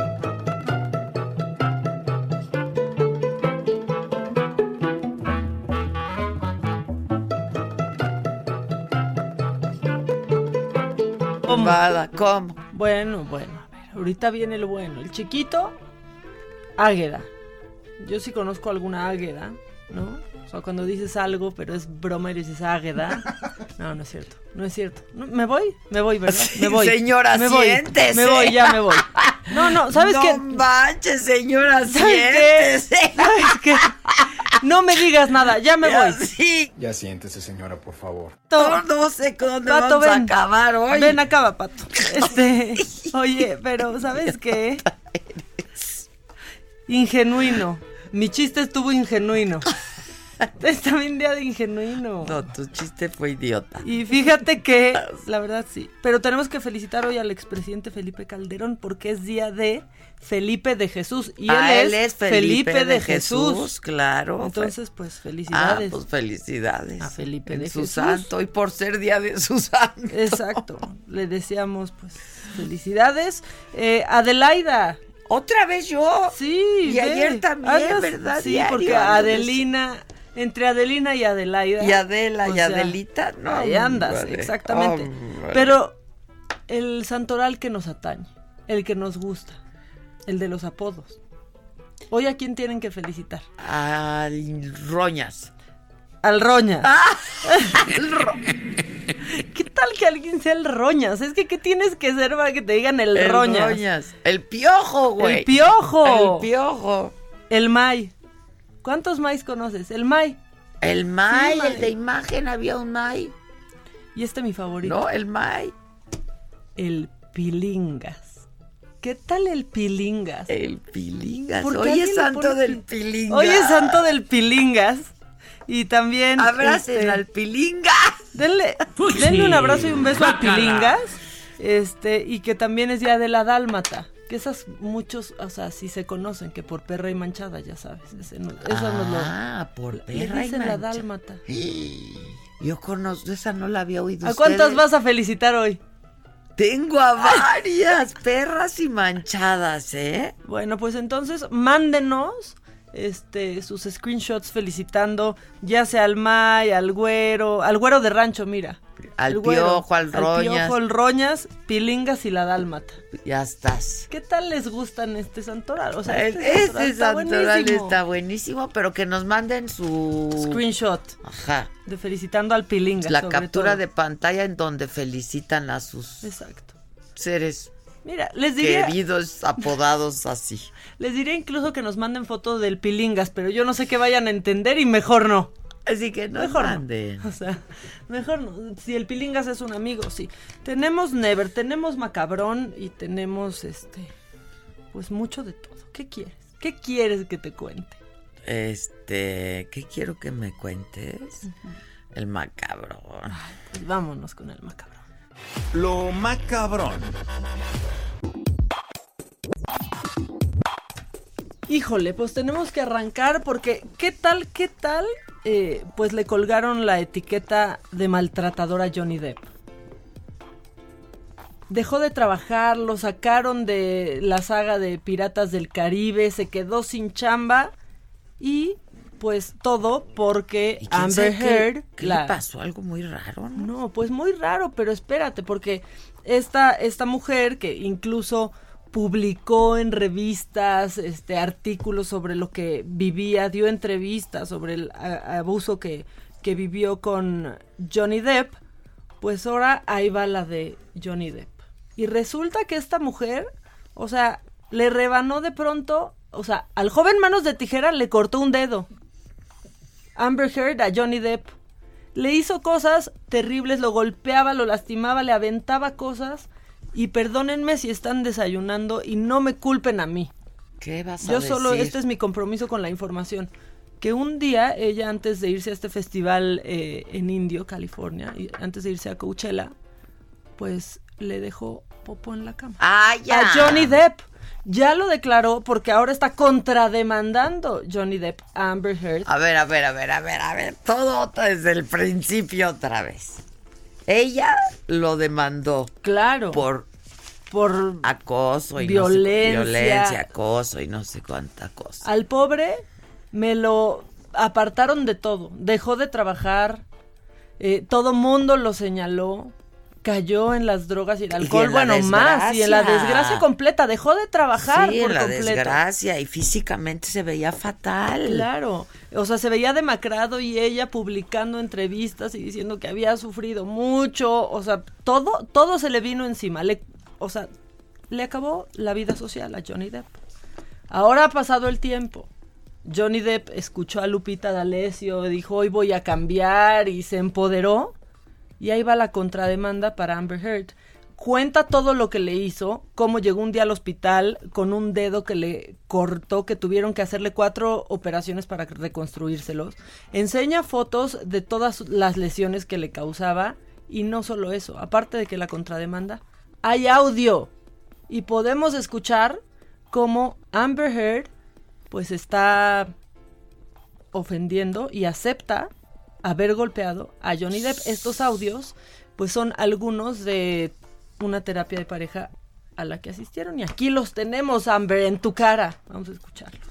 ¿Cómo? Bueno, bueno, a ver, ahorita viene lo bueno. El chiquito, águeda. Yo sí conozco alguna águeda, ¿no? O sea, cuando dices algo, pero es broma y dices águeda. No, no es cierto, no es cierto. No, ¿Me voy? Me voy, ¿verdad? Me voy. Señora, me voy. siéntese. Me voy, ya me voy. No, no, ¿sabes no qué? manches, señora, ¿Sabes qué? siéntese. ¿Sabes qué? No me digas nada, ya me voy. Sí. Ya siéntese, señora, por favor. No, no sé dónde Pato, vamos ven. a acabar hoy. Ven, acaba, Pato. Este, oye, pero ¿sabes qué? Ingenuino. Mi chiste estuvo ingenuino. Es también día de ingenuino. No, tu chiste fue idiota. Y fíjate que, la verdad sí. Pero tenemos que felicitar hoy al expresidente Felipe Calderón porque es día de Felipe de Jesús. Y Ah, él, es Felipe, de, Jesús. claro. Entonces, pues Ah, felicidades. pues felicidades. A Felipe En de su Jesús. santo y por ser día de su santo. Exacto. Le deseamos, pues, felicidades. Eh, Adelaida. ¿Otra vez yo? Sí. Y ayer también, ¿verdad? Sí, Diario porque Adelina, entre Adelina y Adelaida. Y Adela y sea, Adelita, no. Ahí andas, hombre, exactamente. hombre. Pero el santoral que nos atañe, el que nos gusta, el de los apodos. Hoy a quién tienen que felicitar. Al Roñas. Al Roñas. Ah. ¿Qué tal que alguien sea el Roñas? Es que ¿qué tienes que ser para que te digan el, El Roñas? Roñas. El piojo, güey. El piojo. El piojo. El May. ¿Cuántos Mays conoces? El May. El May, Sí, el May. de imagen, había un May. Y este mi favorito. No, el May. El Pilingas. ¿Qué tal el Pilingas? El Pilingas. ¿Por qué Hoy es santo pone del pi- Pilingas. Hoy es santo del Pilingas. Y también. Abracen este, al Pilingas. Denle, denle un abrazo y un beso al. Pilingas. Este, y que también es día de la Dálmata. Que esas muchos, o sea, sí se conocen, que por perra y manchada, ya sabes. Ese no- Ah, por le perra y dicen la mancha. Dálmata. Yo conozco, esa no la había oído. ¿A cuántas vas a felicitar hoy? Tengo a varias perras y manchadas, ¿eh? Bueno, pues entonces mándenos este sus screenshots felicitando ya sea al May, al Güero, al Güero de Rancho, mira. Al Güero, Piojo, al Roñas. Piojo, al Roñas, Pilingas y la Dálmata. Ya estás. ¿Qué tal les gustan este santoral? O sea, El- este, Este está santoral buenísimo. está buenísimo, pero que nos manden su Screenshot Ajá. de felicitando al Pilingas. La sobre captura todo. de pantalla en donde felicitan a sus Exacto. seres Mira, les diría, queridos apodados así. les diría incluso que nos manden fotos del Pilingas, pero yo no sé qué vayan a entender y mejor no. Así que no Mejor no. manden. O sea, mejor no. Si el Pilingas es un amigo, sí. Tenemos Never, tenemos Macabrón y tenemos este. Pues mucho de todo. ¿Qué quieres? ¿Qué quieres que te cuente? Este, ¿qué quiero que me cuentes? El macabrón. Pues vámonos con el Macabrón. Lo macabrón. Híjole, pues tenemos que arrancar porque ¿qué tal, qué tal? Eh, pues le colgaron la etiqueta de maltratador a Johnny Depp. Dejó de trabajar, lo sacaron de la saga de Piratas del Caribe, se quedó sin chamba y pues todo porque ¿Y quién Amber Heard... ¿Qué la- le pasó? Algo muy raro, ¿no? No, pues muy raro, pero espérate, porque esta, esta mujer que incluso publicó en revistas este artículos sobre lo que vivía, dio entrevistas sobre el abuso que, que vivió con Johnny Depp, pues ahora ahí va la de Johnny Depp. Y resulta que esta mujer, o sea, le rebanó de pronto, o sea, al joven manos de tijera le cortó un dedo. Amber Heard a Johnny Depp. Le hizo cosas terribles, lo golpeaba, lo lastimaba, le aventaba cosas. Y perdónenme si están desayunando y no me culpen a mí. ¿Qué vas a Yo solo, decir? este es mi compromiso con la información. Que un día ella, antes de irse a este festival eh, en Indio, California, y antes de irse a Coachella, pues le dejó popo en la cama. ¡Ah, ya! A Johnny Depp. Ya lo declaró porque ahora está contrademandando Johnny Depp a Amber Heard. A ver, a ver, a ver, a ver, a ver. Todo desde el principio otra vez. Ella lo demandó. Claro. Por, por acoso y no sé- violencia. violencia, acoso y no sé cuánta cosa. Al pobre me lo apartaron de todo. Dejó de trabajar. eh, todo mundo lo señaló. Cayó en las drogas y el alcohol. bueno, más. Y en la desgracia. desgracia completa. Dejó de trabajar sí, por en la completo. desgracia y físicamente se veía fatal. Claro, o sea, se veía demacrado y ella publicando entrevistas y diciendo que había sufrido mucho, o sea, todo, todo se le vino encima, le, o sea, le acabó la vida social a Johnny Depp. Ahora ha pasado el tiempo. Johnny Depp escuchó a Lupita D'Alessio, dijo hoy voy a cambiar y se empoderó. Y ahí va la contrademanda para Amber Heard. Cuenta todo lo que le hizo, cómo llegó un día al hospital con un dedo que le cortó, que tuvieron que hacerle cuatro operaciones para reconstruírselos. Enseña fotos de todas las lesiones que le causaba y no solo eso, aparte de que la contrademanda, hay audio y podemos escuchar cómo Amber Heard pues está ofendiendo y acepta haber golpeado a Johnny Depp. Estos audios, pues son algunos de una terapia de pareja a la que asistieron. Y aquí los tenemos, Amber, en tu cara. Vamos a escucharlos.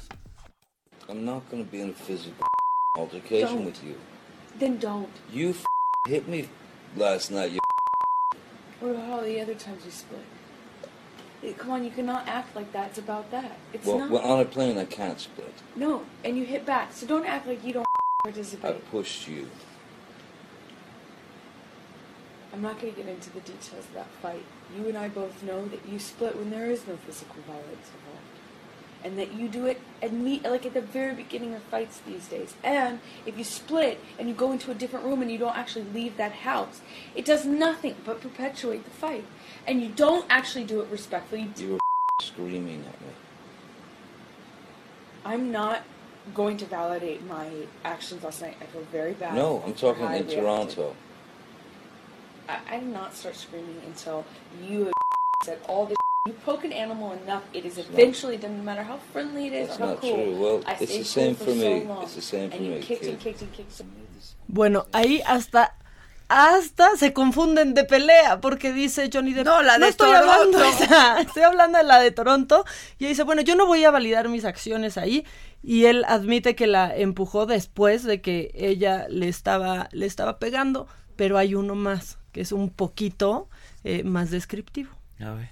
I'm not going to be in a physical altercation Don't. with you. Then don't. You f- hit me last night. You What about all the other times we split? Come on, you cannot act like that. It's about that. It's well, not. well, on a plane, I can't split. no, and you hit back. So don't act like you don't I pushed you. I'm not going to get into the details of that fight. You and I both know that you split when there is no physical violence involved. And that you do it at me like at the very beginning of fights these days. And if you split and you go into a different room and you don't actually leave that house, it does nothing but perpetuate the fight. And you don't actually do it respectfully. You were screaming at me. I'm not going to validate my actions last night. I feel very bad. No, I'm talking in reacted. Toronto. I, I did not start screaming until you said all this. You poke an animal enough, it is eventually done, no matter how friendly it is That's how not cool. true. Well, I it's the same cool for so me. long, It's the same for and you me, kicked and kicked and kicked. Bueno, ahí hasta hasta se confunden de pelea porque dice Johnny Depp No, la de estoy Toronto". hablando o sea, estoy hablando de la de Toronto y dice bueno yo no voy a validar mis acciones ahí y él admite que la empujó después de que ella le estaba le estaba pegando pero hay uno más que es un poquito eh, más descriptivo A ver.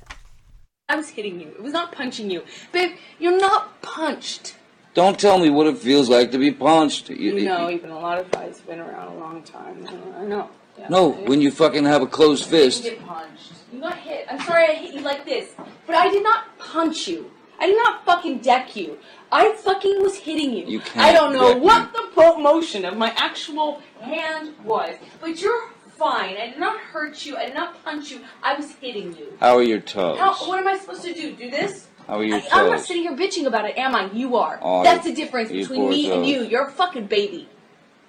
I was hitting you. It was not punching you. Babe, you're not punched. Don't tell me what it feels like to be punched. You- You know, you- even a lot of fights been around a long time. I know. No, when you fucking have a closed fist. You get punched. You got hit. I'm sorry I hit you like this, but I did not punch you. I did not fucking deck you. I fucking was hitting you. You can't I don't know what the motion of my actual hand was, but you're fine. I did not hurt you. I did not punch you. I was hitting you. How are your toes? How, what am I supposed to do? Do this? How are your I, I'm not sitting here bitching about it, am I? You are. Oh, That's the difference between me and you. You're a fucking baby.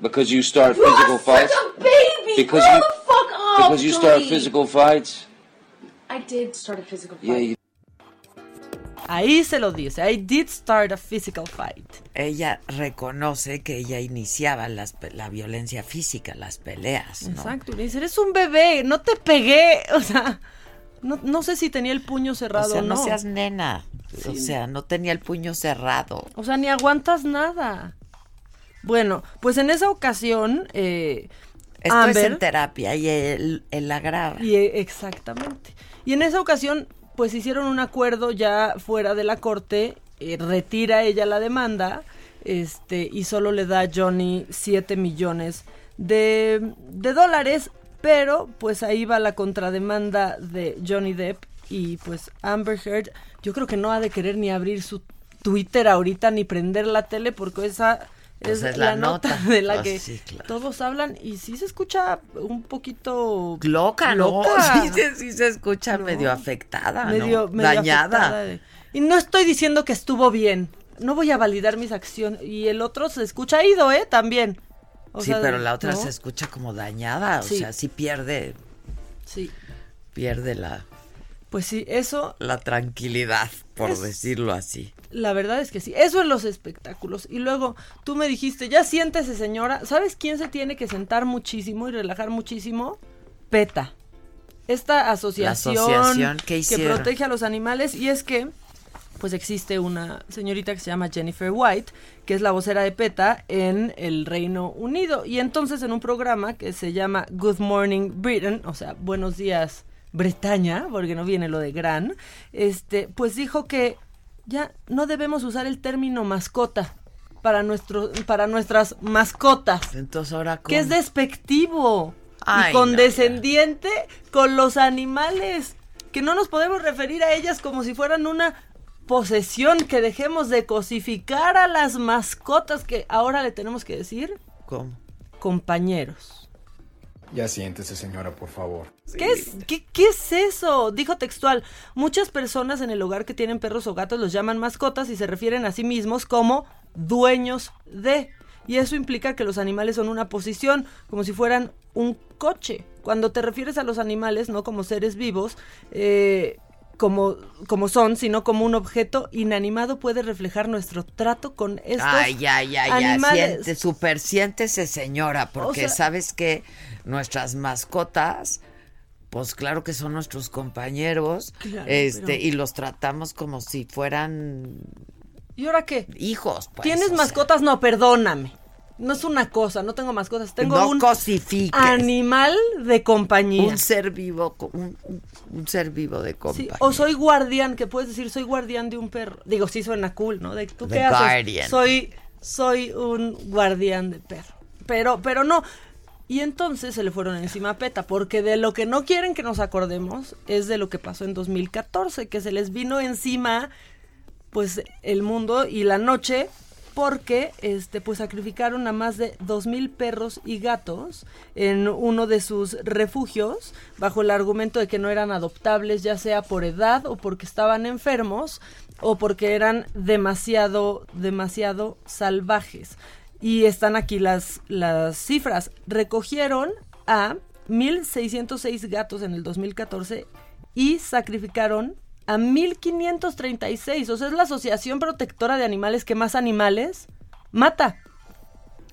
Because you start You physical are fights? such a baby. Because Grow you- the fuck up. Because you start Johnny. physical fights? I did start a physical fight. Yeah, you ahí se lo dice I did start a physical fight Ella reconoce que ella iniciaba las la violencia física, las peleas, ¿no? exacto y le dice eres un bebé no te pegué o sea no, no sé si tenía el puño O cerrado sea, o no no seas nena. O Sí. sea, no tenía el puño cerrado. O sea, ni aguantas nada. Bueno, pues en esa ocasión, eh, Esto Amber. es en terapia y él, él la graba. Y eh, exactamente. Y en esa ocasión, pues hicieron un acuerdo ya fuera de la corte, eh, retira ella la demanda, este, y solo le da a Johnny 7 millones de, de dólares, pero pues ahí va la contrademanda de Johnny Depp y pues Amber Heard, yo creo que no ha de querer ni abrir su Twitter ahorita ni prender la tele porque esa Pues es, es la, la nota, nota. de la Pues que sí, claro. todos hablan y sí se escucha un poquito Loca, ¿no? loca. Sí, se- sí se escucha No. medio afectada, ¿no? medio, medio Dañada. afectada Y no estoy diciendo que estuvo bien. No voy a validar mis acciones. Y el otro se escucha ido, ¿eh? También. O sí, sea, pero la otra ¿no? se escucha como dañada, o Sí. sea, sí pierde, Sí. pierde la, Pues sí, eso, la tranquilidad, por Es- decirlo así. la verdad es que sí. Eso en los espectáculos. Y luego tú me dijiste, ya siéntese, señora. ¿Sabes quién se tiene que sentar muchísimo y relajar muchísimo? PETA. Esta asociación, asociación, ¿qué que protege a los animales. Y es que, pues existe una señorita que se llama Jennifer White, que es la vocera de PETA en el Reino Unido. Y entonces en un programa que se llama Good Morning Britain, o sea, Buenos días Bretaña, porque no viene lo de gran, este, pues dijo que ya no debemos usar el término mascota para nuestro, para nuestras mascotas. Entonces ahora Que es despectivo Ay, y no, condescendiente con los animales. Que no nos podemos referir a ellas como si fueran una posesión, que dejemos de cosificar a las mascotas, que ahora le tenemos que decir ¿Cómo? compañeros. Ya siéntese, señora, por favor. ¿Qué es, qué, qué es eso? Dijo textual. Muchas personas en el hogar que tienen perros o gatos los llaman mascotas y se refieren a sí mismos como dueños de. Y eso implica que los animales son una posición, como si fueran un coche. Cuando te refieres a los animales, no como seres vivos, eh, como, como son, sino como un objeto inanimado, puede reflejar nuestro trato con estos Ay, ya, ya, ya, animales. siente, super siéntese señora, porque sea- sabes que nuestras mascotas, pues claro que son nuestros compañeros, Claro, este, pero- y los tratamos como si fueran ¿Y ahora qué? hijos, pues. ¿Tienes o sea, mascotas? No, perdóname. No es una cosa, no tengo mascotas, tengo no un cosifiques. animal de compañía. un ser vivo, un, ser vivo de Sí, compañía. o soy guardián, que puedes decir soy guardián de un perro. Digo, sí suena cool, ¿no? De, ¿Tú The qué haces? guardian. Soy, soy un guardián de perro. Pero, pero no. Y entonces se le fueron encima a PETA, porque de lo que no quieren que nos acordemos es de lo que pasó en 2014, que se les vino encima pues el mundo y la noche porque este pues sacrificaron a más de dos mil perros y gatos en uno de sus refugios bajo el argumento de que no eran adoptables ya sea por edad o porque estaban enfermos o porque eran demasiado demasiado salvajes y están aquí las las cifras recogieron a 1606 gatos en el 2014 y sacrificaron a 1536. O sea, es la Asociación Protectora de Animales que más animales mata.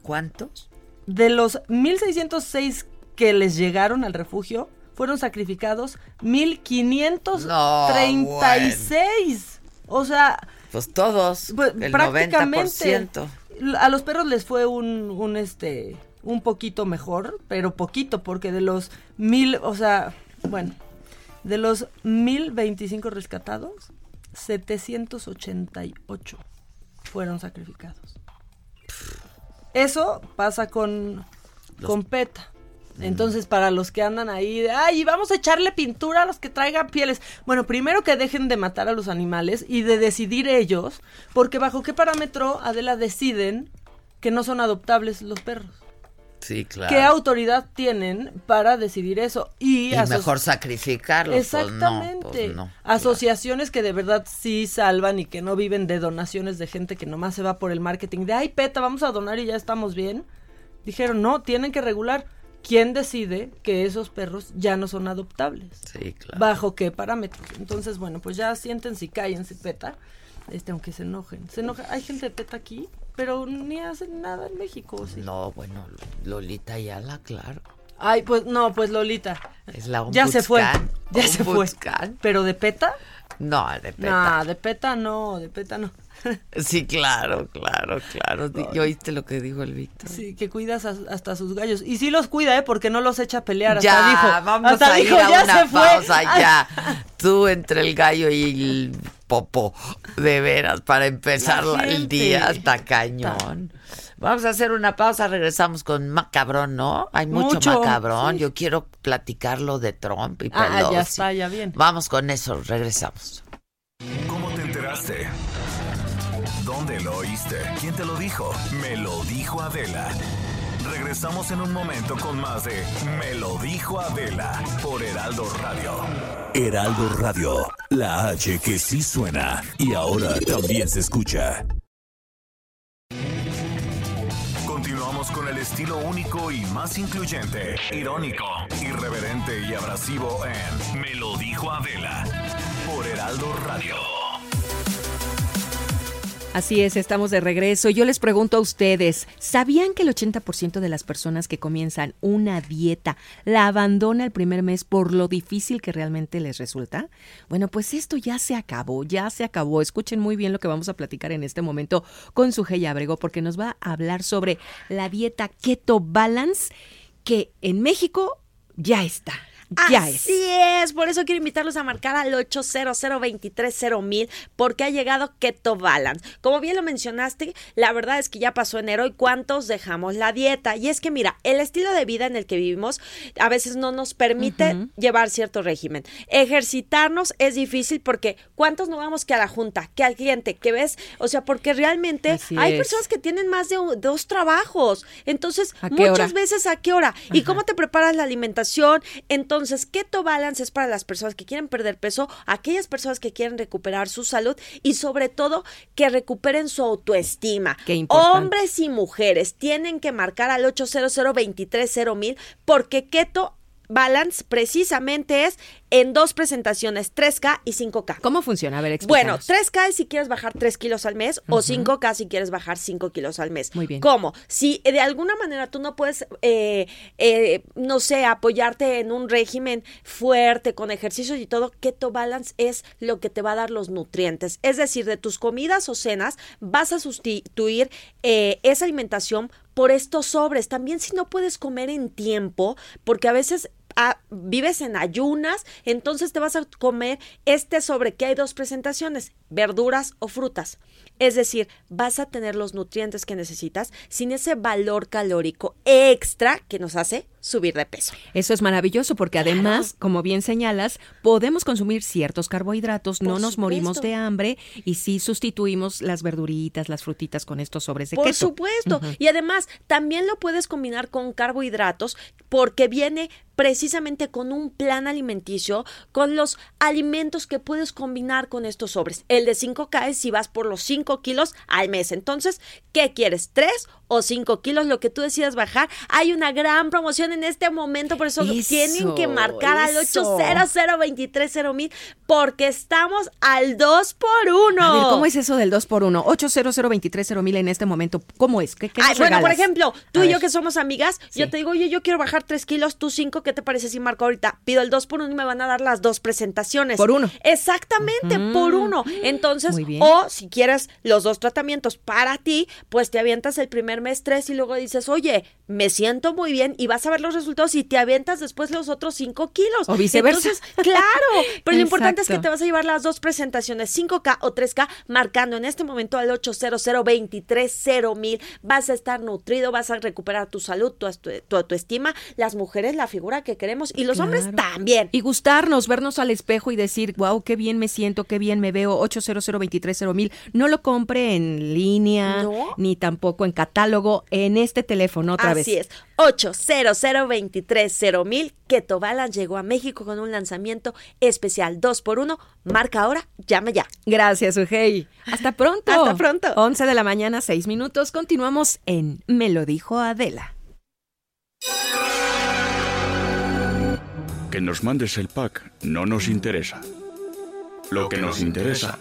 ¿Cuántos? De los 1606 que les llegaron al refugio, fueron sacrificados 1536. O sea, Pues todos, pues, el prácticamente 90%. A los perros les fue un, un este un poquito mejor, pero poquito, porque de los mil, o sea, bueno, de los mil veinticinco rescatados, 788 fueron sacrificados. Eso pasa con, con PETA. Entonces, para los que andan ahí, de, ay, vamos a echarle pintura a los que traigan pieles. Bueno, primero que dejen de matar a los animales y de decidir ellos, porque bajo qué parámetro, Adela, deciden que no son adoptables los perros. Sí, claro. ¿Qué autoridad tienen para decidir eso? Y, Y mejor sacrificarlos. pues no, Exactamente. pues no. Asociaciones que de verdad sí salvan y que no viven de donaciones de gente que nomás se va por el marketing de, ay, peta, vamos a donar y ya estamos bien. Dijeron, no, tienen que regular. ¿Quién decide que esos perros ya no son adoptables? Sí, claro. ¿Bajo qué parámetros? Entonces, bueno, pues ya siéntense y cállense, peta. Este, aunque se enojen. Se enoja. Hay gente de peta aquí, pero ni hacen nada en México. No, bueno, Lolita Ayala, claro. Ay, pues no, pues Lolita. Es la Ya se fue. Ya se fue. ¿Pero de peta? No, de peta. No, de peta no, de peta no. Sí, claro, claro, claro. ¿Y oíste lo que dijo el Víctor? Sí, que cuidas a- hasta sus gallos. Y sí los cuida, ¿eh? Porque no los echa a pelear. Hasta Ya, dijo, vamos hasta a ir dijo, a ya una pausa, ya. Tú entre el gallo y el popo, de veras, para empezar La el día hasta cañón. Vamos a hacer una pausa, regresamos con macabrón, ¿no? Hay mucho, Mucho, macabrón. sí. Yo quiero platicar lo de Trump y Ah, Pelosi. ya está, ya bien. Vamos con eso, regresamos. ¿Cómo te enteraste? ¿Dónde lo oíste? ¿Quién te lo dijo? Me lo dijo Adela. Regresamos en un momento con más de Me lo dijo Adela por Heraldo Radio. Heraldo Radio, la H que sí suena y ahora también se escucha. Continuamos con el estilo único y más incluyente, irónico, irreverente y abrasivo en Me lo dijo Adela por Heraldo Radio. Así es, estamos de regreso. Yo les pregunto a ustedes, ¿sabían que el 80% de las personas que comienzan una dieta la abandona el primer mes por lo difícil que realmente les resulta? Bueno, pues esto ya se acabó, ya se acabó. Escuchen muy bien lo que vamos a platicar en este momento con Sujei Abrego porque nos va a hablar sobre la dieta Keto Balance que en México ya está. Ya Así es. es. por eso quiero invitarlos a marcar al 800 mil porque ha llegado Keto Balance. Como bien lo mencionaste, la verdad es que ya pasó enero y cuántos dejamos la dieta. Y es que mira, el estilo de vida en el que vivimos a veces no nos permite llevar cierto régimen. Ejercitarnos es difícil porque cuántos no vamos que a la junta, que al cliente, que ves, o sea, porque realmente Así hay es. personas que tienen más de un- dos trabajos. Entonces, ¿A qué muchas hora? veces a qué hora y cómo te preparas la alimentación. Entonces, Keto Balance es para las personas que quieren perder peso, aquellas personas que quieren recuperar su salud y sobre todo que recuperen su autoestima. Qué importante. Hombres y mujeres tienen que marcar al 800 mil porque Keto Balance precisamente es en dos presentaciones, 3K y 5K. ¿Cómo funciona? A ver, Bueno, explícanos. 3K es si quieres bajar 3 kilos al mes o 5K si quieres bajar 5 kilos al mes. Muy bien. ¿Cómo? Si de alguna manera tú no puedes, eh, eh, no sé, apoyarte en un régimen fuerte con ejercicios y todo, Keto Balance es lo que te va a dar los nutrientes. Es decir, de tus comidas o cenas vas a sustituir eh, esa alimentación por estos sobres. También si no puedes comer en tiempo, porque a veces ah, vives en ayunas, entonces te vas a comer este sobre que hay dos presentaciones, verduras o frutas. Es decir, vas a tener los nutrientes que necesitas sin ese valor calórico extra que nos hace subir de peso. Eso es maravilloso porque además, como bien señalas, podemos consumir ciertos carbohidratos, no nos morimos de hambre y sí sustituimos las verduritas, las frutitas con estos sobres de Por keto. supuesto. Y además, también lo puedes combinar con carbohidratos porque viene precisamente con un plan alimenticio, con los alimentos que puedes combinar con estos sobres. El de 5K es si vas por los 5 kilos al mes. Entonces, ¿qué quieres? ¿3 o 5 kilos? Lo que tú decidas bajar. Hay una gran promoción en este momento, por eso, Eso, tienen que marcar al eso. 800 mil porque estamos al 2 por 1 A ver, ¿cómo es eso del 2 por 1 800 mil en este momento. ¿Cómo es? ¿Qué, qué Ay, nos bueno, por ejemplo, tú A y yo que somos amigas, yo te digo, oye, yo quiero bajar 3 kilos, tú 5, ¿qué te parece si marco ahorita? Pido el 2 por 1 y me van a dar las dos presentaciones. Por uno. Exactamente, por uno. Entonces, o si quieres los dos tratamientos para ti, pues te avientas el primer mes 3 y luego dices, oye, me siento muy bien y vas a ver los resultados y te avientas después los otros 5 kilos. O viceversa. Entonces, claro, pero lo importante es que te vas a llevar las dos presentaciones, 5K o 3K, marcando en este momento al 800 mil. Vas a estar nutrido, vas a recuperar tu salud, tu, tu autoestima. Las mujeres, la figura que queremos y los hombres también. Y gustarnos, vernos al espejo y decir, wow, qué bien me siento, qué bien me veo, 800 mil. No lo compre en línea, No. ni tampoco en catálogo, en este teléfono otra vez. Así es, 800 mil. Keto Balance llegó a México con un lanzamiento especial 2 por 1 Marca ahora, llame ya. Gracias, Ugey. Hasta pronto. Hasta pronto. 11 de la mañana, 6 minutos. Continuamos en Me lo dijo Adela. Que nos mandes el pack no nos interesa. Lo que nos interesa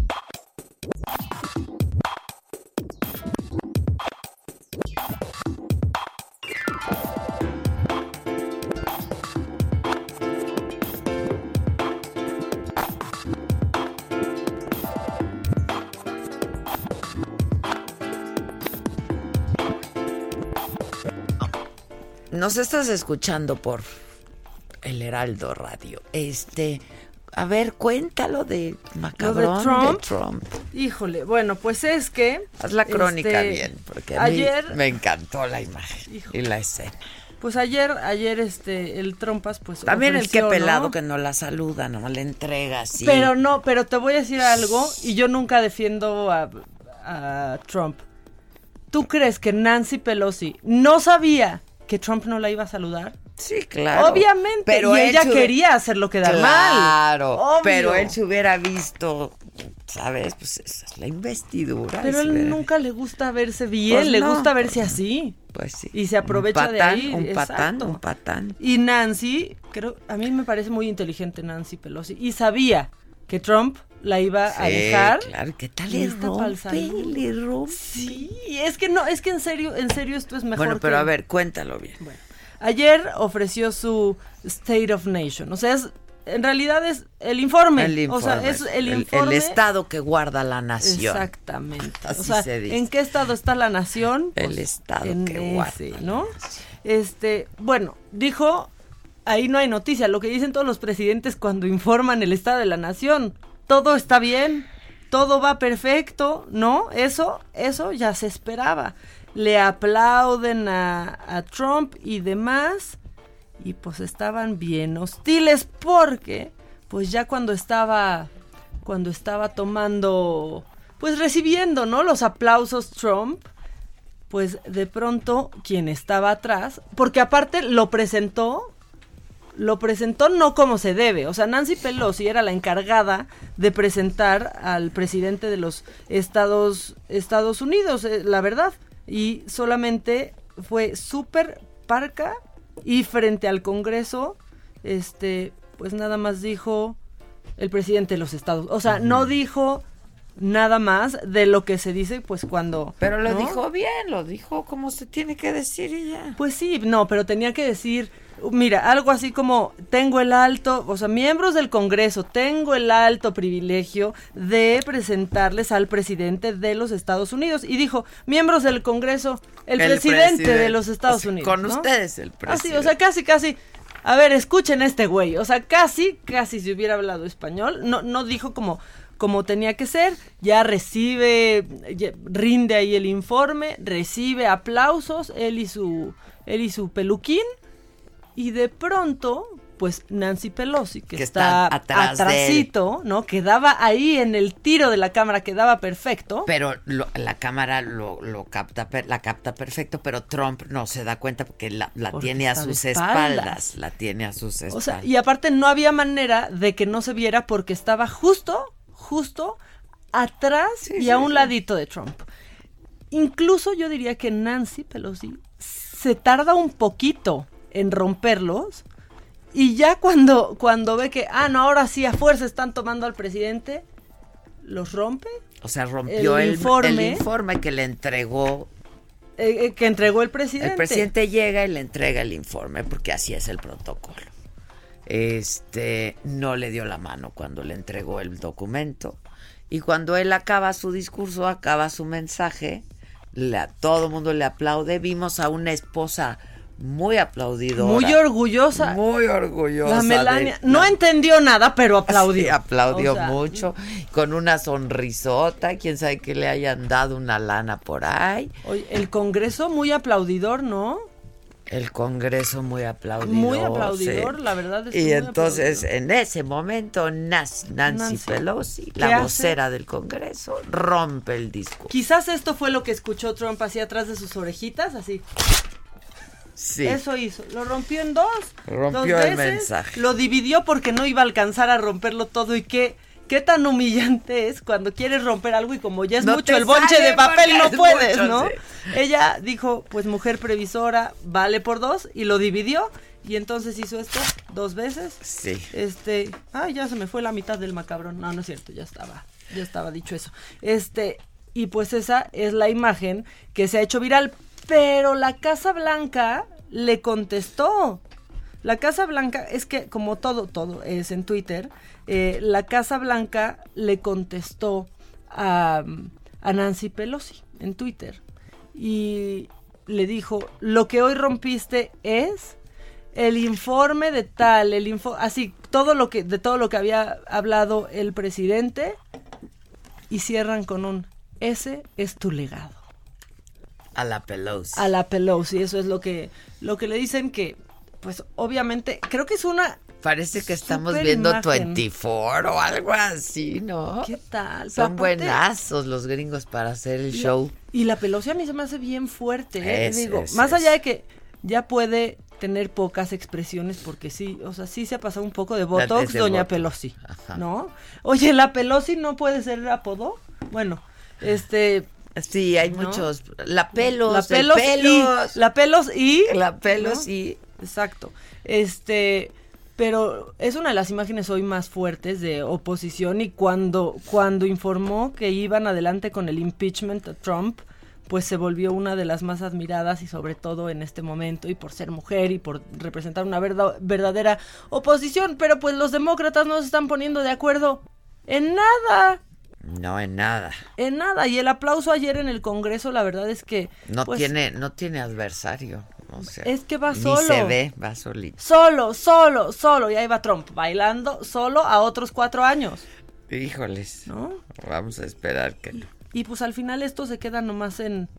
Nos estás escuchando por el Heraldo Radio. Este, a ver, cuéntalo de ¿Lo Macabrón de Trump? de Trump. Híjole, bueno, pues es que... Haz la crónica este, bien, porque a mí ayer, me encantó la imagen y la escena. pues ayer, ayer este, el Trompas, pues También el que pelado ¿no? que no la saluda, no le entrega así. Pero no, pero te voy a decir algo y yo nunca defiendo a, a Trump. ¿Tú crees que Nancy Pelosi no sabía que Trump no la iba a saludar? Sí, claro. Obviamente, Pero y ella se hubie- quería hacerlo quedar mal. Claro, pero él se hubiera visto, ¿sabes? Pues esa es la investidura. Pero él hubiera- nunca le gusta verse bien, Pues le no, gusta pues verse así. Pues sí. Y se aprovecha de ahí. Un patán, un patán. Y Nancy, creo, a mí me parece muy inteligente Nancy Pelosi. Y sabía que Trump la iba a dejar. claro, ¿qué tal le rompe? Le rompe. Sí, es que no, es que en serio, en serio esto es mejor Bueno, pero que- a ver, cuéntalo bien. Ayer ofreció su State of Nation. O sea, es, en realidad es el informe. El informe. O sea, es el, el, informe. estado que guarda la nación. Exactamente. Así o sea, se dice. ¿en qué estado está la nación? El Pues, estado en que guarda ¿no? Este, bueno, dijo, ahí no hay noticia, lo que dicen todos los presidentes cuando informan el estado de la nación. Todo está bien, todo va perfecto, ¿no? Eso, eso ya se esperaba. Le aplauden a, Trump y demás. Y pues estaban bien hostiles porque, pues ya cuando estaba, cuando estaba tomando, pues recibiendo, ¿no? Los aplausos Trump, pues de pronto quien estaba atrás, porque aparte lo presentó, lo presentó no como se debe, o sea, Nancy Pelosi era la encargada de presentar al presidente de los Estados, Estados Unidos, eh, la verdad, y solamente fue súper parca y frente al Congreso, este, pues nada más dijo el presidente de los Estados, o sea, no dijo nada más de lo que se dice, pues cuando... Pero lo ¿no? dijo bien, lo dijo como se tiene que decir y ya. Pues sí, no, pero tenía que decir, mira, algo así como, tengo el alto, o sea, miembros del Congreso, tengo el alto privilegio de presentarles al presidente de los Estados Unidos. Y dijo, miembros del Congreso, el, El presidente, presidente. de los Estados O sea, Unidos. con ¿no? ustedes el Así, presidente. o sea, casi, casi... A ver, escuchen a este güey. O sea, casi, casi si hubiera hablado español. No, no dijo como, como tenía que ser. Ya recibe, ya rinde ahí el informe, recibe aplausos, él y su, él y su peluquín. Y de pronto, pues Nancy Pelosi, que, Que está, está atrás atrasito, ¿no? Quedaba ahí en el tiro de la cámara, quedaba perfecto. Pero lo- la cámara lo, lo capta, la capta perfecto, pero Trump no se da cuenta porque la, la Porque tiene a sus espaldas. espaldas. La tiene a sus espaldas. O sea, y aparte no había manera de que no se viera porque estaba justo, justo atrás y a un ladito de Trump. Incluso yo diría que Nancy Pelosi se tarda un poquito en romperlos y ya cuando, cuando ve que, ah, no, ahora sí a fuerza están tomando al presidente, los rompe. o sea, rompió el el, informe- el informe que le entregó. eh, eh, que entregó el presidente. El presidente llega y le entrega el informe porque así es el protocolo. Este no le dio la mano cuando le entregó el documento y cuando él acaba su discurso, acaba su mensaje, le- a todo el mundo le aplaude. Vimos a una esposa muy aplaudidora. Muy orgullosa. Muy orgullosa. La de- Melania no entendió nada, pero aplaudió. Sí, aplaudió O sea, mucho, con una sonrisota, quién sabe que le hayan dado una lana por ahí. Oye, el Congreso muy aplaudidor, ¿no? El Congreso muy aplaudidor. Muy aplaudidor, sí. la verdad es que Y entonces, en ese momento, Nancy, Nancy, Pelosi, ¿qué la hace? vocera del Congreso, rompe el discurso. Quizás esto fue lo que escuchó Trump así atrás de sus orejitas, así. Sí. Eso hizo. Lo rompió en dos. Rompió dos el veces, mensaje. Lo dividió porque no iba a alcanzar a romperlo todo y qué. Qué tan humillante es cuando quieres romper algo y como ya es No mucho el bonche de papel no es puedes, mucho, ¿no? sí. Ella dijo, pues mujer previsora, vale por dos y lo dividió y entonces hizo esto dos veces. Sí. Este, ah, ya se me fue la mitad del macabrón. No, no es cierto, ya estaba. Ya estaba dicho eso. Este, y pues esa es la imagen que se ha hecho viral. Pero la Casa Blanca le contestó. La Casa Blanca, es que como todo, todo es en Twitter, eh, la Casa Blanca le contestó a, a Nancy Pelosi en Twitter y le dijo, lo que hoy rompiste es el informe de tal, el info, así, todo lo que, de todo lo que había hablado el presidente y cierran con un, ese es tu legado. A la Pelosi. A la Pelosi, eso es lo que, lo que le dicen que, pues obviamente, creo que es una Parece que estamos viendo imagen. 24 o algo así, ¿no? ¿Qué tal? Son aparte- buenazos los gringos para hacer el Y show. Y la Pelosi a mí se me hace bien fuerte, ¿eh? Es, Digo, es, más es. allá de que ya puede tener pocas expresiones porque sí, o sea, sí se ha pasado un poco de botox doña. Pelosi, Ajá. ¿no? Oye, la Pelosi no puede ser apodo. Bueno, este Sí, hay ¿no? muchos. La pelos, la el pelos, pelos. y la pelos y La pelos ¿no? y exacto. Este, pero es una de las imágenes hoy más fuertes de oposición y cuando cuando informó que iban adelante con el impeachment a Trump, pues se volvió una de las más admiradas y sobre todo en este momento y por ser mujer y por representar una verda- verdadera oposición, pero pues los demócratas no se están poniendo de acuerdo en nada. No en nada. En nada, y el aplauso ayer en el Congreso, la verdad es que No pues, tiene no tiene adversario. O sea, Es que va ni solo. se ve, va solito. Solo, solo, solo. Y ahí va Trump bailando solo a otros cuatro años. Híjoles. ¿No? Vamos a esperar que no. Y pues al final esto se queda nomás en,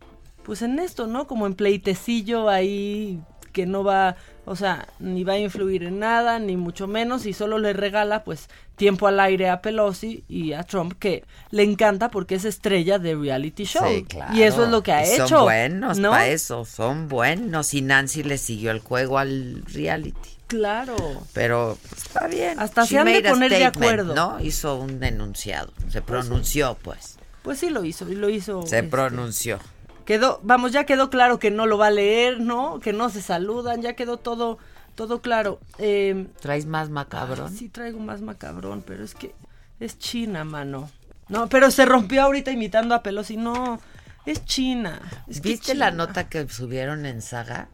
pues en esto, ¿no? Como en pleitecillo ahí que no va, o sea, ni va a influir en nada, ni mucho menos, y solo le regala pues tiempo al aire a Pelosi y a Trump, que le encanta porque es estrella de reality show. Sí, claro. Y eso es lo que ha Y hecho. Son buenos ¿no? para eso, son buenos. Y Nancy le siguió el juego al reality. Claro. Pero pues, está bien. Hasta She se han de poner de acuerdo. ¿no? Hizo un enunciado. Se pronunció, pues. Pues sí lo hizo, y lo hizo. Se este, pronunció. Quedó, vamos, ya quedó claro que no lo va a leer, ¿no? Que no se saludan, ya quedó todo, todo claro. Eh, ¿Traes más macabrón? ay, sí traigo más macabrón, pero es que es China, mano. No, pero se rompió ahorita imitando a Pelosi, no, es China. Es ¿Viste la nota que subieron en Saga?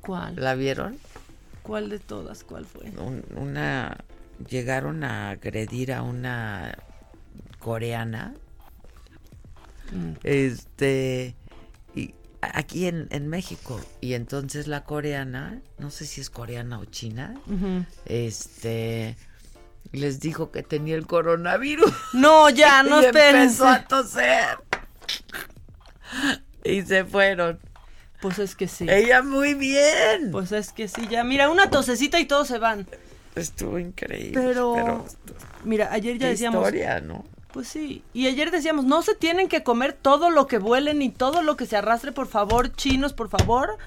¿Cuál? ¿La vieron? ¿Cuál de todas? ¿Cuál fue? Un- una llegaron a agredir a una coreana Mm. este aquí en, en México. Y entonces la coreana no sé si es coreana o china este les dijo que tenía el coronavirus. No, ya, no y espérense. empezó a toser. Y se fueron. Pues es que sí. ella muy bien. Pues es que sí, ya, mira, una tosecita y todos se van. estuvo increíble Pero, mira, ayer ya decíamos... historia no Pues sí, y ayer decíamos, no se tienen que comer todo lo que vuele ni todo lo que se arrastre, por favor, chinos, por favor.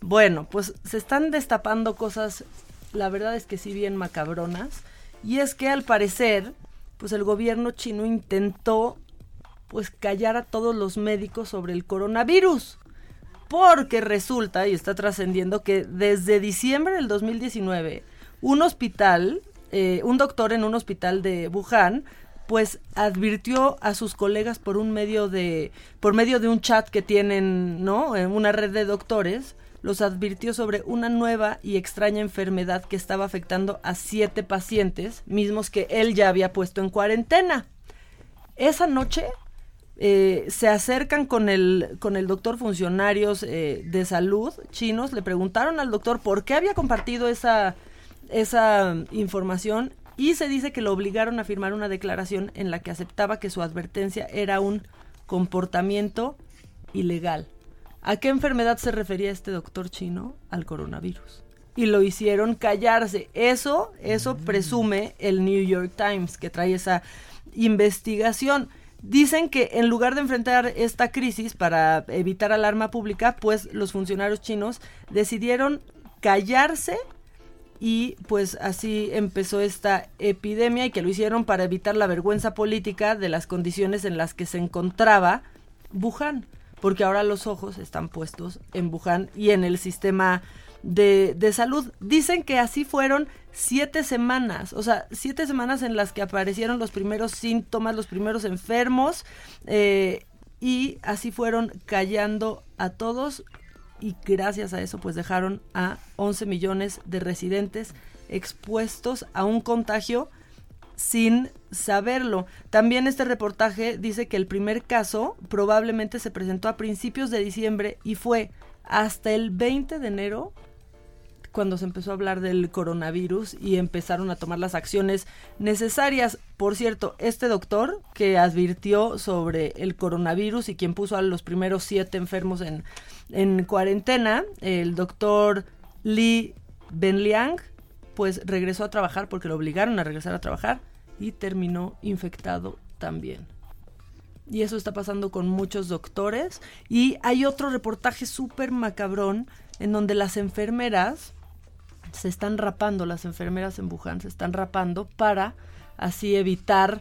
Bueno, pues se están destapando cosas, la verdad es que sí bien macabronas, y es que al parecer, pues el gobierno chino intentó pues callar a todos los médicos sobre el coronavirus. Porque resulta, y está trascendiendo, que desde diciembre del 2019, un hospital, eh, un doctor en un hospital de Wuhan, pues advirtió a sus colegas por un medio de, por medio de un chat que tienen, ¿no? En una red de doctores, los advirtió sobre una nueva y extraña enfermedad que estaba afectando a siete pacientes, mismos que él ya había puesto en cuarentena. Esa noche eh, se acercan con el, con el doctor funcionarios eh, de salud chinos, le preguntaron al doctor por qué había compartido esa, esa mm, información y se dice que lo obligaron a firmar una declaración en la que aceptaba que su advertencia era un comportamiento ilegal. ¿A qué enfermedad se refería este doctor chino? Al coronavirus. Y lo hicieron callarse. Eso, eso presume el New York Times, que trae esa investigación. Dicen que en lugar de enfrentar esta crisis para evitar alarma pública, pues los funcionarios chinos decidieron callarse y pues así empezó esta epidemia y que lo hicieron para evitar la vergüenza política de las condiciones en las que se encontraba Wuhan, porque ahora los ojos están puestos en Wuhan y en el sistema de, de salud. Dicen que así fueron siete semanas, o sea, siete semanas en las que aparecieron los primeros síntomas, los primeros enfermos, eh, y así fueron callando a todos y gracias a eso pues dejaron a 11 millones de residentes expuestos a un contagio sin saberlo. También este reportaje dice que el primer caso probablemente se presentó a principios de diciembre y fue hasta el 20 de enero cuando se empezó a hablar del coronavirus y empezaron a tomar las acciones necesarias. Por cierto, este doctor que advirtió sobre el coronavirus y quien puso a los primeros siete enfermos en, en cuarentena, el doctor Li Benliang, pues regresó a trabajar porque lo obligaron a regresar a trabajar y terminó infectado también. Y eso está pasando con muchos doctores. Y hay otro reportaje súper macabrón en donde las enfermeras se están rapando, las enfermeras en Wuhan se están rapando para así evitar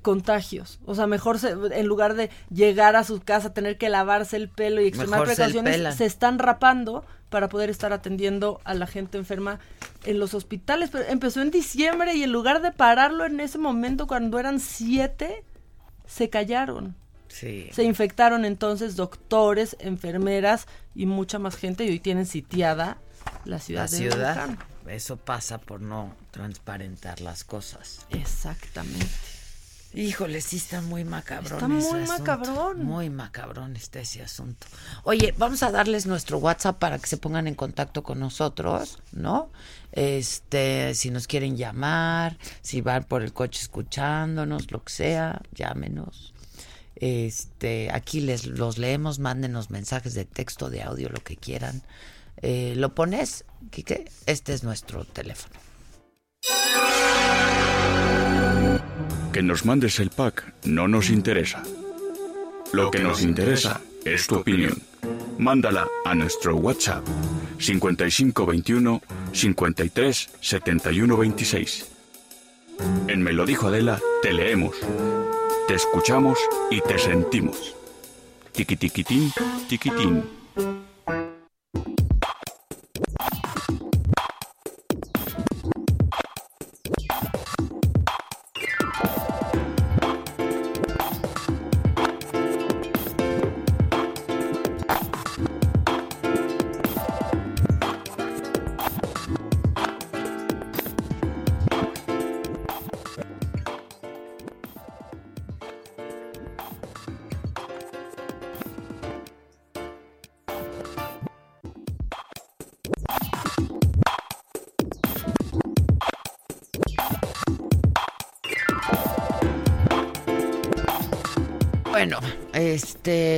contagios. O sea, mejor se- en lugar de llegar a su casa, tener que lavarse el pelo y extremar Mejor precauciones, se están rapando para poder estar atendiendo a la gente enferma en los hospitales. Pero empezó en diciembre y en lugar de pararlo en ese momento cuando eran siete, se callaron. Sí. Se infectaron entonces doctores, enfermeras y mucha más gente y hoy tienen sitiada la ciudad La de ciudad. Eso pasa por no transparentar las cosas. Exactamente. Híjole, sí está muy macabrón. Está muy ese macabrón. Muy macabrón está ese asunto. Oye, vamos a darles nuestro WhatsApp para que se pongan en contacto con nosotros, ¿no? Este, si nos quieren llamar, si van por el coche escuchándonos, lo que sea, llámenos. Este, aquí les los leemos, mándenos mensajes de texto, de audio, lo que quieran. Eh, ¿Lo pones, Quique? Este es nuestro teléfono. Que nos mandes el pack no nos interesa. Lo que nos interesa es tu opinión. Mándala a nuestro WhatsApp 5521 53 71 26. En Me lo dijo Adela, te leemos, te escuchamos y te sentimos. Tiquitiquitín, tiquitín.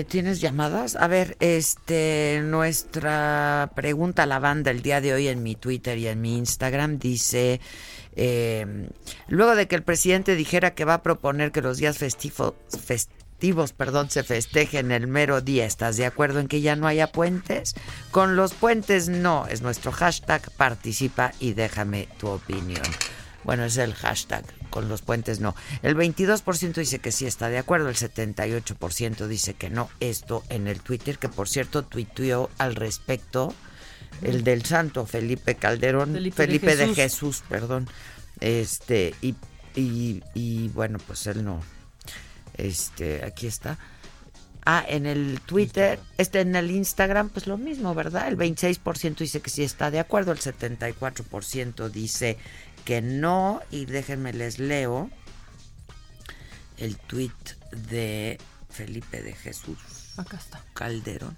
¿Tienes llamadas? A ver, este, nuestra pregunta a la banda el día de hoy en mi Twitter y en mi Instagram dice, eh, luego de que el presidente dijera que va a proponer que los días festivos, festivos, perdón, se festejen el mero día, ¿estás de acuerdo en que ya no haya puentes? Con los puentes no, es nuestro hashtag, participa y déjame tu opinión. Bueno, es el hashtag, con los puentes no. El 22% dice que sí está de acuerdo, el 78% dice que no. Esto en el Twitter, que por cierto tuiteó al respecto el del santo Felipe Calderón, Felipe Felipe, de de, Jesús. Jesús. perdón. Este, y, y, y bueno, pues él no. Este, aquí está. Ah, en el Twitter, este en el Instagram, pues lo mismo, ¿verdad? El 26% dice que sí está de acuerdo, el 74% dice que no, y déjenme les leo el tweet de Felipe de Jesús Acá está. Calderón.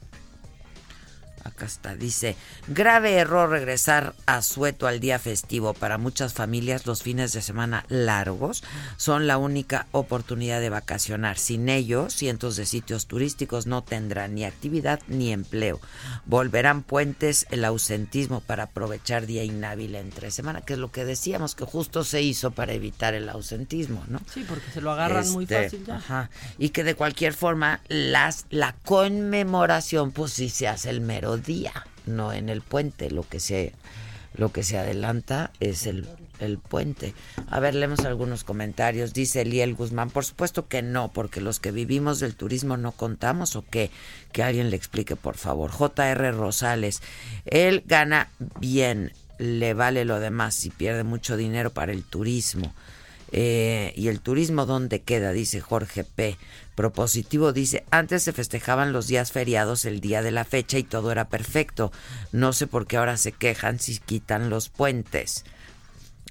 Acá está, dice, grave error regresar a Sueto al día festivo. Para muchas familias los fines de semana largos son la única oportunidad de vacacionar. Sin ellos, cientos de sitios turísticos no tendrán ni actividad ni empleo. Volverán puentes el ausentismo para aprovechar día inhábil entre semana, que es lo que decíamos que justo se hizo para evitar el ausentismo, ¿no? Sí, porque se lo agarran muy Este, fácil ya. Ajá. Y que de cualquier forma las la conmemoración pues sí se hace el mero día, no en el puente, lo que se lo que se adelanta es el el puente. A ver, leemos algunos comentarios. Dice Eliel Guzmán, por supuesto que no, porque los que vivimos del turismo no contamos o qué. Que alguien le explique, por favor. JR Rosales, él gana bien, le vale lo demás y pierde mucho dinero para el turismo. Eh, y el turismo, ¿dónde queda? Dice Jorge P. Propositivo dice, antes se festejaban los días feriados el día de la fecha y todo era perfecto. No sé por qué ahora se quejan si quitan los puentes.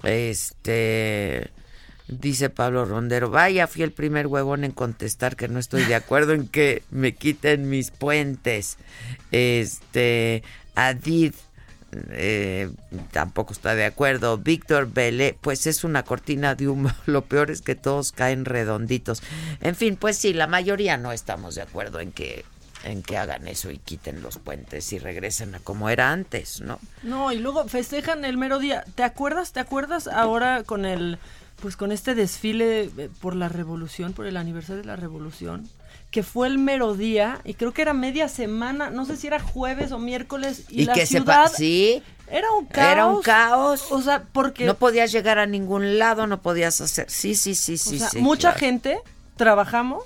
Este... Dice Pablo Rondero, vaya, fui el primer huevón en contestar que no estoy de acuerdo en que me quiten mis puentes. Este, Adid eh, tampoco está de acuerdo. Víctor Belé, pues es una cortina de humo. Lo peor es que todos caen redonditos. En fin, pues sí, la mayoría no estamos de acuerdo en que en que hagan eso y quiten los puentes y regresen a como era antes, ¿no? No, y luego festejan el mero día. ¿Te acuerdas? ¿Te acuerdas ahora con el pues con este desfile eh, por la revolución, por el aniversario de la revolución? Que fue el mero día y creo que era media semana, no sé si era jueves o miércoles y, la que ciudad sí, era un caos. Era un caos. O sea, porque no podías llegar a ningún lado, no podías hacer. Sí, sí, sí, sí, o sea, sí. Mucha claro. gente trabajamos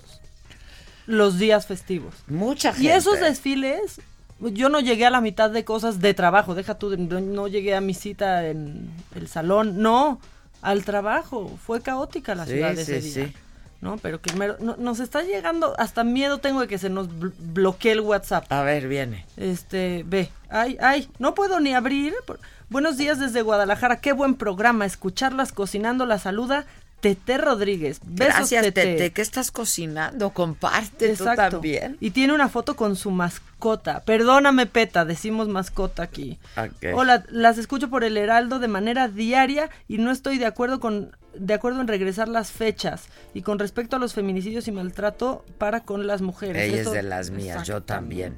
los días festivos. Mucha gente. Y esos desfiles yo no llegué a la mitad de cosas de trabajo, deja tú, no, no llegué a mi cita en el salón, no, al trabajo. Fue caótica la Sí, ciudad sí, ese día. sí. ¿No? Pero que no- nos está llegando, hasta miedo tengo de que se nos bl- bloquee el WhatsApp. A ver, viene. Este, ve, ay, ay, no puedo ni abrir. Buenos días desde Guadalajara, qué buen programa, escucharlas cocinando la saluda. Tete Rodríguez, besos Gracias, Tete. Tete. ¿Qué estás cocinando? Comparte tú Exacto. también. Y tiene una foto con su mascota. Perdóname, Peta, decimos mascota aquí. Ok. Hola, las escucho por el Heraldo de manera diaria y no estoy de acuerdo con de acuerdo en regresar las fechas y con respecto a los feminicidios y maltrato para con las mujeres. Ella es de las mías, yo también.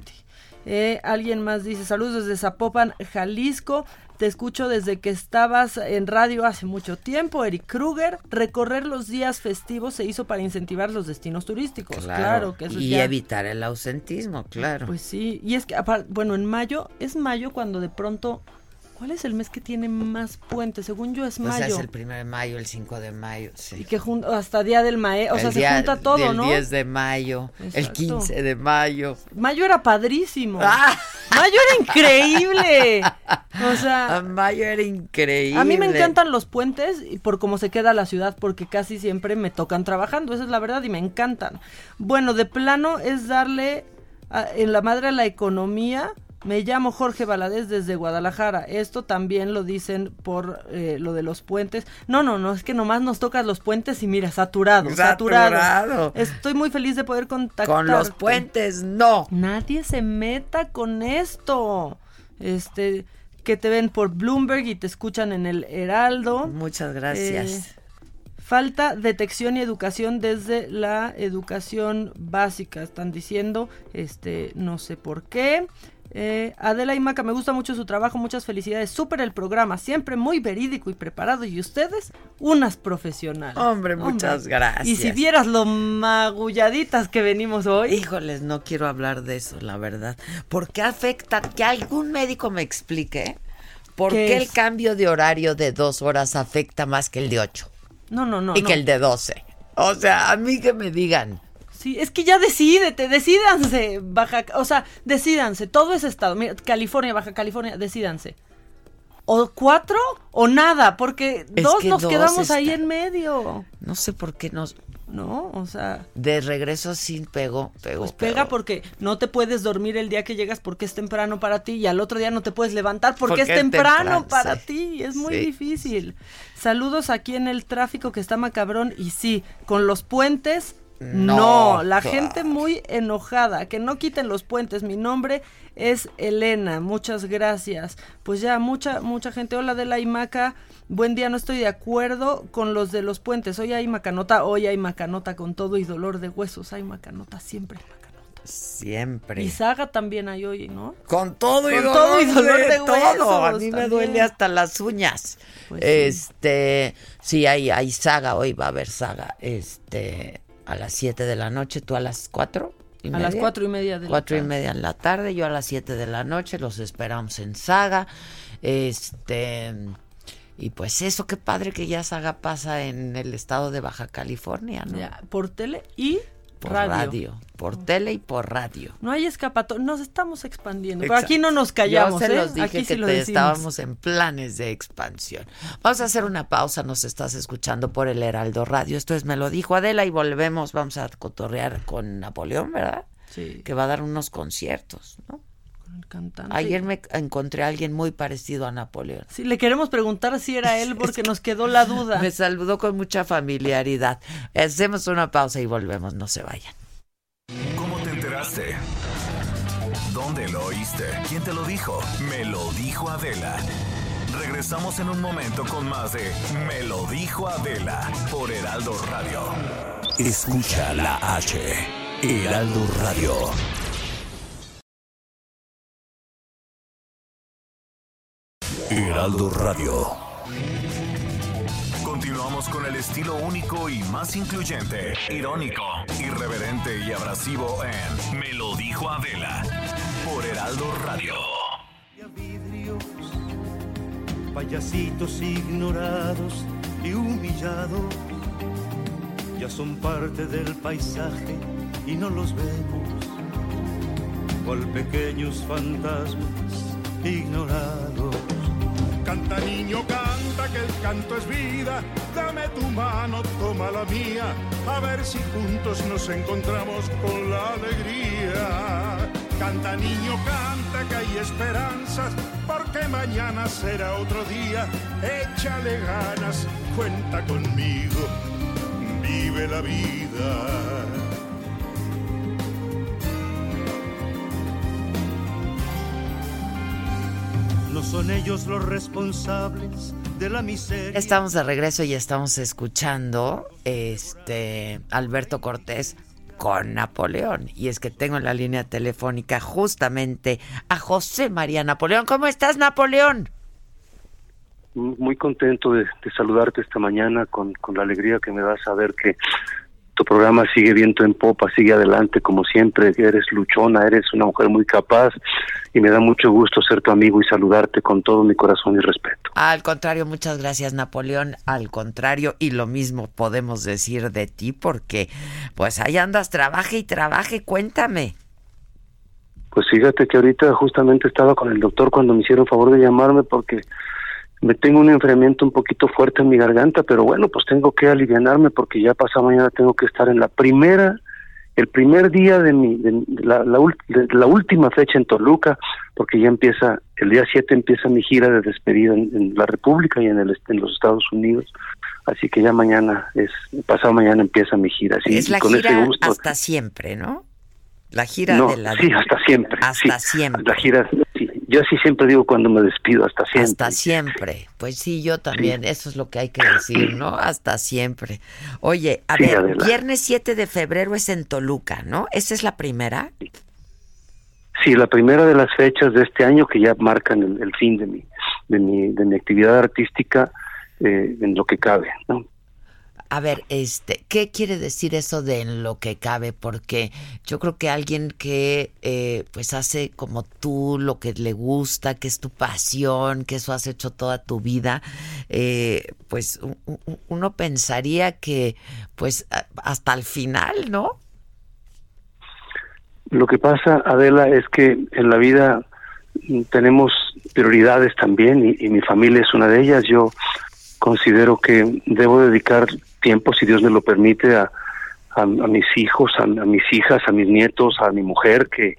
Eh, alguien más dice, saludos desde Zapopan, Jalisco. Te escucho desde que estabas en radio hace mucho tiempo, Eric Kruger. Recorrer los días festivos se hizo para incentivar los destinos turísticos. Claro, que eso y ya- evitar el ausentismo, claro. Pues sí, y es que, bueno, en mayo, es mayo cuando de pronto, ¿cuál es el mes que tiene más puentes? Según yo es Pues mayo. es el 1 de mayo, el 5 de mayo, sí. Y que jun- hasta Día del Maestro, o sea, El se junta todo, del ¿no? 10 de mayo, el Exacto. 15 de mayo. Mayo era padrísimo. Ah. Mayo era increíble. O sea, A mayo era increíble. A mí me encantan los puentes y por cómo se queda la ciudad, porque casi siempre me tocan trabajando, esa es la verdad, y me encantan. Bueno, de plano es darle a- en la madre a la economía. Me llamo Jorge Valadez desde Guadalajara. Esto también lo dicen por eh, lo de los puentes. No, no, no, es que nomás nos tocas los puentes y mira, saturado, saturado. Saturado. Estoy muy feliz de poder contactar. Con los puentes, no. Nadie se meta con esto. Este, que te ven por Bloomberg y te escuchan en el Heraldo. Muchas gracias. Eh, falta detección y educación desde la educación básica, están diciendo, este, no sé por qué. Eh, Adela y Maca, me gusta mucho su trabajo, muchas felicidades, súper el programa, siempre muy verídico y preparado, y ustedes, unas profesionales. Hombre, muchas gracias. Y si vieras lo magulladitas que venimos hoy. Híjoles, no quiero hablar de eso, la verdad. ¿Por qué afecta? Que algún médico me explique. ¿Por ¿Qué el cambio de horario de dos horas afecta más que el de ocho? No, no, no. y no. que el de doce. O sea, a mí que me digan. Sí, es que ya decídete, decídanse, Baja, o sea, decídanse, todo ese estado, mira, California, Baja California, decídanse. O cuatro o nada, porque Es dos que nos dos quedamos ahí en medio. No sé por qué nos. No, o sea, De regreso sí pegó, pegó. pues pega porque no te puedes dormir el día que llegas porque es temprano para ti y al otro día no te puedes levantar porque, Porque es es temprano, temprano, para sí. ti. Es muy Sí. difícil. Saludos aquí en el tráfico que está macabrón y sí, con los puentes. No, No, la gente muy enojada. Que no quiten los puentes. Mi nombre es Elena. Muchas gracias. Pues ya, mucha, mucha gente. Hola de la Imaca. Buen día, no estoy de acuerdo con los de los puentes. Hoy hay macanota, hoy hay macanota con todo y dolor de huesos. Hay macanota, siempre hay macanota. Siempre. Y saga también hay hoy, ¿no? Con todo y Con dolor, todo y dolor de todo. huesos A mí me duele hasta las uñas. Pues sí. este, sí, hay, hay saga, hoy va a haber saga. Este, a las 7 de la noche, tú a las 4. Y A las media? cuatro y media de la Cuatro y tarde. media en la tarde, yo a las 7 de la noche, los esperamos en saga. Este, Y pues eso, qué padre que ya Saga pasa en el estado de Baja California, ¿no? Ya, por tele y por radio. radio. Por tele y por radio. No hay escapatoria, nos estamos expandiendo. Pero aquí no nos callamos, Yo se ¿eh? los dije aquí sí que lo te- estábamos en planes de expansión. Vamos a hacer una pausa, nos estás escuchando por el Heraldo Radio. Esto es Me lo dijo Adela y volvemos, vamos a cotorrear con Napoleón, ¿verdad? Sí. Que va a dar unos conciertos, ¿no? El cantante. Ayer me encontré a alguien muy parecido a Napoleón. Sí, le queremos preguntar si era él porque nos quedó la duda. Me saludó con mucha familiaridad. Hacemos una pausa y volvemos, no se vayan. ¿Cómo te enteraste? ¿Dónde lo oíste? ¿Quién te lo dijo? Me lo dijo Adela. Regresamos en un momento con más de Me lo dijo Adela por Heraldo Radio. Escucha la H. Heraldo Radio. Heraldo Radio. Continuamos con el estilo único y más incluyente, irónico, irreverente y abrasivo en Me lo dijo Adela por Heraldo Radio. payasitos ignorados y humillados, ya son parte del paisaje y no los vemos, cual pequeños fantasmas ignorados. Canta niño, canta que el canto es vida. Dame tu mano, toma la mía. A ver si juntos nos encontramos con la alegría. Canta niño, canta que hay esperanzas. Porque mañana será otro día. Échale ganas, cuenta conmigo. Vive la vida. Son ellos los responsables de la miseria. Estamos de regreso y estamos escuchando este Alberto Cortés con Napoleón. Y es que tengo en la línea telefónica justamente a José María Napoleón. ¿Cómo estás, Napoleón? muy contento de, de saludarte esta mañana con, con la alegría que me da saber que tu programa sigue viento en popa, sigue adelante como siempre, eres luchona, eres una mujer muy capaz y me da mucho gusto ser tu amigo y saludarte con todo mi corazón y respeto. Al contrario, muchas gracias, Napoleón. Al contrario, y lo mismo podemos decir de ti, porque pues ahí andas, trabaje y trabaje, cuéntame. Pues fíjate que ahorita justamente estaba con el doctor cuando me hicieron favor de llamarme porque me tengo un enfriamiento un poquito fuerte en mi garganta, pero bueno, pues tengo que alivianarme porque ya pasado mañana tengo que estar en la primera, el primer día de mi, de la, la, de la última fecha en Toluca, porque ya empieza, el día 7 empieza mi gira de despedida en, en la República y en, el, en los Estados Unidos, así que ya mañana, es pasado mañana empieza mi gira, sí, es la con ese gira gusto. hasta siempre, ¿no? La gira No, de la... sí, hasta siempre. Hasta sí, siempre. La gira, sí. Yo así siempre digo cuando me despido, hasta siempre. Hasta siempre. Pues sí, yo también. Eso es lo que hay que decir, ¿no? Hasta siempre. Oye, a Sí, ver, Adela. viernes 7 de febrero es en Toluca, ¿no? ¿Esa es la primera? Sí, la primera de las fechas de este año que ya marcan el, el fin de mi, de mi, de mi actividad artística eh, en lo que cabe, ¿no? A ver, este, ¿qué quiere decir eso de en lo que cabe? Porque yo creo que alguien que eh, pues hace como tú lo que le gusta, que es tu pasión, que eso has hecho toda tu vida, eh, pues uno pensaría que pues hasta el final, ¿no? Lo que pasa, Adela, es que en la vida tenemos prioridades también y mi familia es una de ellas. Yo considero que debo dedicar tiempo, si Dios me lo permite, a, a, mis hijos, a, a mis hijas, a mis nietos, a mi mujer, que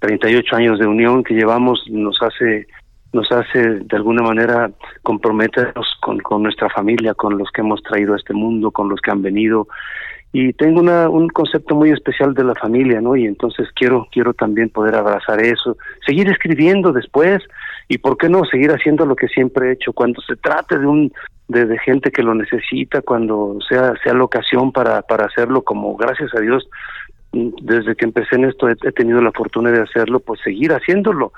38 años de unión que llevamos nos hace nos hace de alguna manera comprometernos con, con nuestra familia, con los que hemos traído a este mundo, con los que han venido y tengo una, un concepto muy especial de la familia, ¿no? Y entonces quiero quiero también poder abrazar eso, seguir escribiendo después y por qué no seguir haciendo lo que siempre he hecho cuando se trate de un de, de gente que lo necesita, cuando sea sea la ocasión para para hacerlo como gracias a Dios desde que empecé en esto he, he tenido la fortuna de hacerlo, pues seguir haciéndolo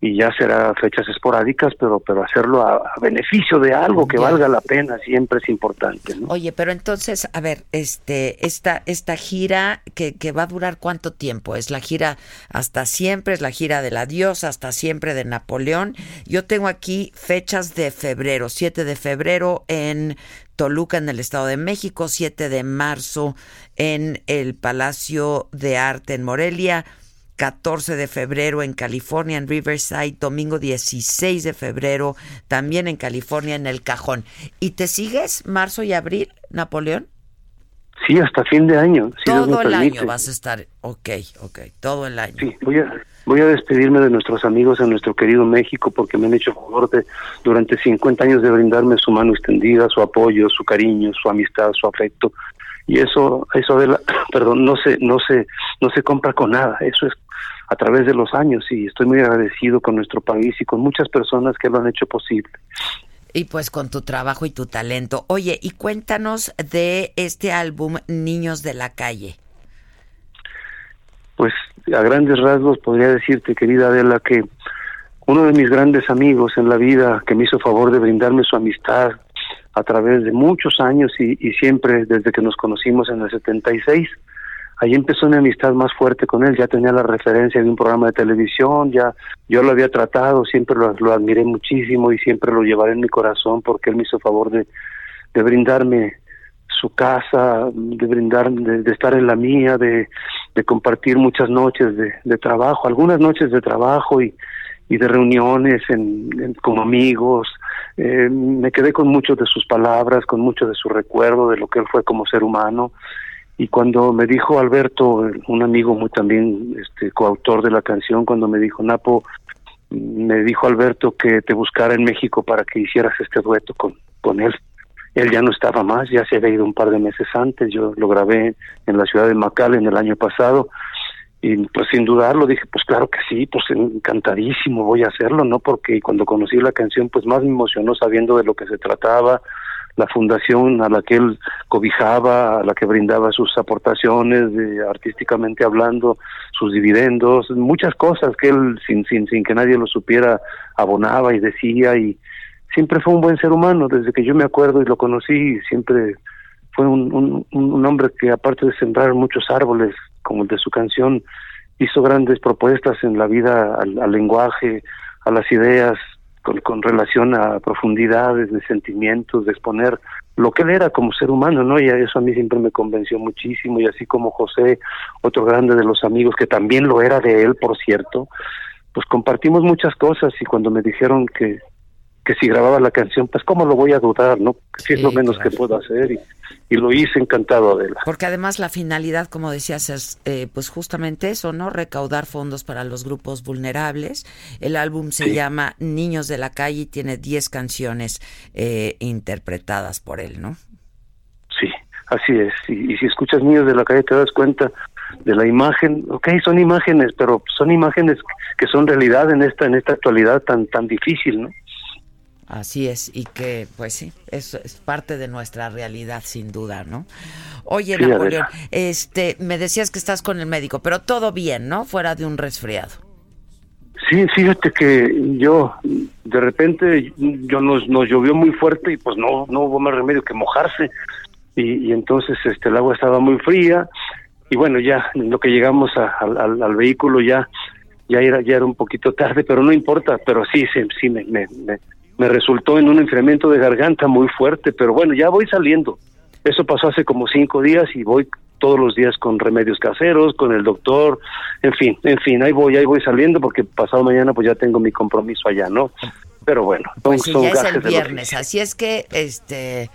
y ya será fechas esporádicas, pero pero hacerlo a, a beneficio de algo que Ya. valga la pena siempre es importante. ¿no? Oye, pero entonces, a ver, este, esta, esta gira que, que va a durar cuánto tiempo? ¿Es la gira hasta siempre? ¿Es la gira del adiós hasta siempre de Napoleón? Yo tengo aquí fechas de febrero, 7 de febrero en Toluca, en el Estado de México, 7 de marzo en el Palacio de Arte en Morelia, 14 de febrero en California, en Riverside, domingo 16 de febrero también en California, en El Cajón. ¿Y te sigues marzo y abril, Napoleón? Sí, hasta fin de año. si Todo el permite. año vas a estar, ok, ok, todo el año. Sí, voy a, voy a despedirme de nuestros amigos en nuestro querido México porque me han hecho favor de durante 50 años de brindarme su mano extendida, su apoyo, su cariño, su amistad, su afecto. Y eso, eso Adela, perdón, no se, no se, no se compra con nada. Eso es a través de los años y estoy muy agradecido con nuestro país y con muchas personas que lo han hecho posible. Y pues con tu trabajo y tu talento. Oye, y cuéntanos de este álbum Niños de la Calle. Pues a grandes rasgos podría decirte, querida Adela, que uno de mis grandes amigos en la vida que me hizo favor de brindarme su amistad a través de muchos años y, siempre desde que nos conocimos en el 76, ahí empezó mi amistad más fuerte con él, ya tenía la referencia de un programa de televisión, ya yo lo había tratado, siempre lo, admiré muchísimo y siempre lo llevaré en mi corazón porque él me hizo favor de, de brindarme su casa, de brindar, de, de estar en la mía, de, de compartir muchas noches de, trabajo, algunas noches de trabajo y, de reuniones en, como amigos. Eh, me quedé con muchas de sus palabras, con mucho de su recuerdo de lo que él fue como ser humano. Y cuando me dijo Alberto, un amigo muy también este, coautor de la canción, cuando me dijo, Napo, me dijo Alberto que te buscara en México para que hicieras este dueto con, con él. Él ya no estaba más, ya se había ido un par de meses antes, yo lo grabé en la ciudad de McAllen el año pasado y pues sin dudarlo dije, pues claro que sí, pues encantadísimo voy a hacerlo, ¿no? Porque cuando conocí la canción pues más me emocionó sabiendo de lo que se trataba, la fundación a la que él cobijaba, a la que brindaba sus aportaciones, de, artísticamente hablando, sus dividendos, muchas cosas que él sin, sin, sin que nadie lo supiera abonaba y decía y siempre fue un buen ser humano, desde que yo me acuerdo y lo conocí, siempre fue un, un, un hombre que aparte de sembrar muchos árboles, como el de su canción, hizo grandes propuestas en la vida al, al lenguaje, a las ideas, con, con relación a profundidades de sentimientos, de exponer lo que él era como ser humano, ¿no? Y eso a mí siempre me convenció muchísimo, y así como José, otro grande de los amigos, que también lo era de él, por cierto, pues compartimos muchas cosas y cuando me dijeron que, que si grababa la canción, pues cómo lo voy a dudar, ¿no? Si es lo menos que puedo hacer y, y lo hice encantado, Adela. Porque además la finalidad, como decías, es eh, pues justamente eso, ¿no? Recaudar fondos para los grupos vulnerables. El álbum se Sí. llama Niños de la Calle y tiene 10 canciones eh, interpretadas por él, ¿no? Sí, así es. Y, y si escuchas Niños de la Calle te das cuenta de la imagen, ok, son imágenes, pero son imágenes que son realidad en esta en esta actualidad tan tan difícil, ¿no? Así es, y que, pues sí, eso es parte de nuestra realidad, sin duda, ¿no? Oye, Sí. Napoleón, este, me decías que estás con el médico, pero todo bien, ¿no? Fuera de un resfriado. Sí, fíjate que yo de repente yo nos, nos llovió muy fuerte y pues no no hubo más remedio que mojarse y, y entonces este el agua estaba muy fría y bueno ya en lo que llegamos a- al, al- al vehículo ya ya era ya era un poquito tarde pero no importa pero sí sí, sí me, me, me, me resultó en un enfriamiento de garganta muy fuerte pero bueno ya voy saliendo eso pasó hace como cinco días y voy todos los días con remedios caseros, con el doctor, en fin, en fin, ahí voy, ahí voy saliendo porque pasado mañana pues ya tengo mi compromiso allá, ¿no? Pero bueno, son, Pues son ya es el viernes, así es que, este,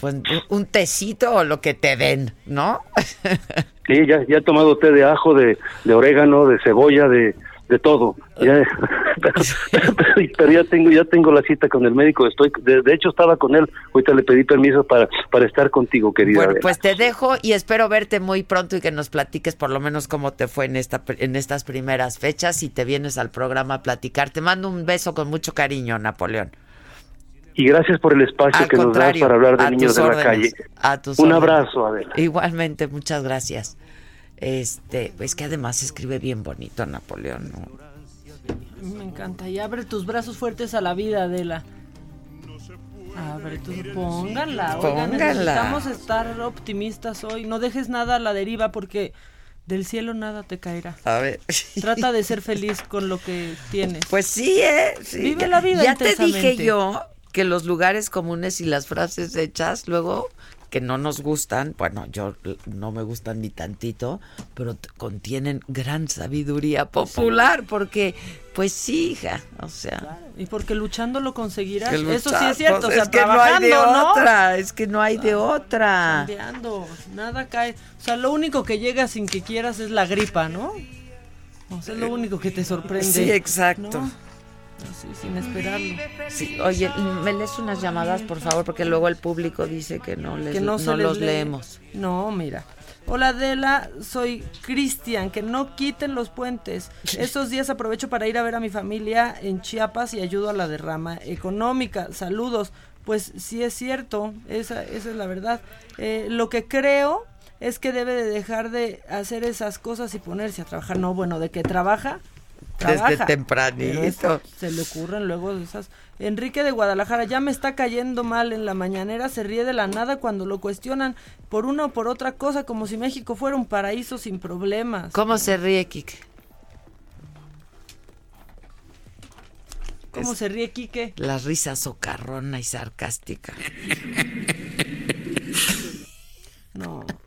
pues un tecito o lo que te den, ¿no? Sí, ya, ya he tomado té de ajo, de, de orégano, de cebolla, de, de todo. Ya- pero, pero- pero ya tengo ya tengo la cita con el médico. Estoy, de, de hecho estaba con él. Ahorita le pedí permiso para para estar contigo, querida. Bueno, Adela. pues te dejo y espero verte muy pronto y que nos platiques por lo menos cómo te fue en esta en estas primeras fechas y te vienes al programa a platicar. Te mando un beso con mucho cariño, Napoleón. y gracias por el espacio Al que nos das para hablar de niños de la calle. a tus Un órdenes. abrazo, Adela. Igualmente, muchas gracias. Este, es que además escribe bien bonito Napoleón, ¿no? Me encanta. Y abre tus brazos fuertes a la vida, Adela. Abre tus... Pónganla. Pónganla. necesitamos estar optimistas hoy. No dejes nada a la deriva porque del cielo nada te caerá. A ver. Trata de ser feliz con lo que tienes. Pues sí, ¿eh? Sí, Vive la vida Ya te dije yo que los lugares comunes y las frases hechas luego que no nos gustan, bueno, yo no me gustan ni tantito, pero contienen gran sabiduría popular, porque, pues sí, hija, o sea, Y porque luchando lo conseguirás. Eso sí es cierto. pues, o sea, es que no hay trabajando, de ¿no? otra, es que no hay de otra. Nada cae. O sea, lo único que llega sin que quieras es la gripa, ¿no? O sea, es lo único que te sorprende. Sí, exacto. ¿no? Así, sin esperarlo. Sí, oye, ¿me lees unas llamadas, por favor? Porque luego el público dice que no, les, que no, no, se les los lee. leemos. No, mira. Hola Adela, soy Cristian, que no quiten los puentes. Estos días aprovecho para ir a ver a mi familia en Chiapas y ayudo a la derrama económica. Saludos. Pues sí es cierto, esa, esa es la verdad. Eh, lo que creo es que debe de dejar de hacer esas cosas y ponerse a trabajar. No, bueno, de que trabaja, Desde tempranito. Se le ocurren luego esas. Enrique de Guadalajara, ya me está cayendo mal en la mañanera, se ríe de la nada cuando lo cuestionan por una o por otra cosa, como si México fuera un paraíso sin problemas. ¿Cómo se ríe, Kike? ¿Cómo se ríe Quique? La risa socarrona y sarcástica.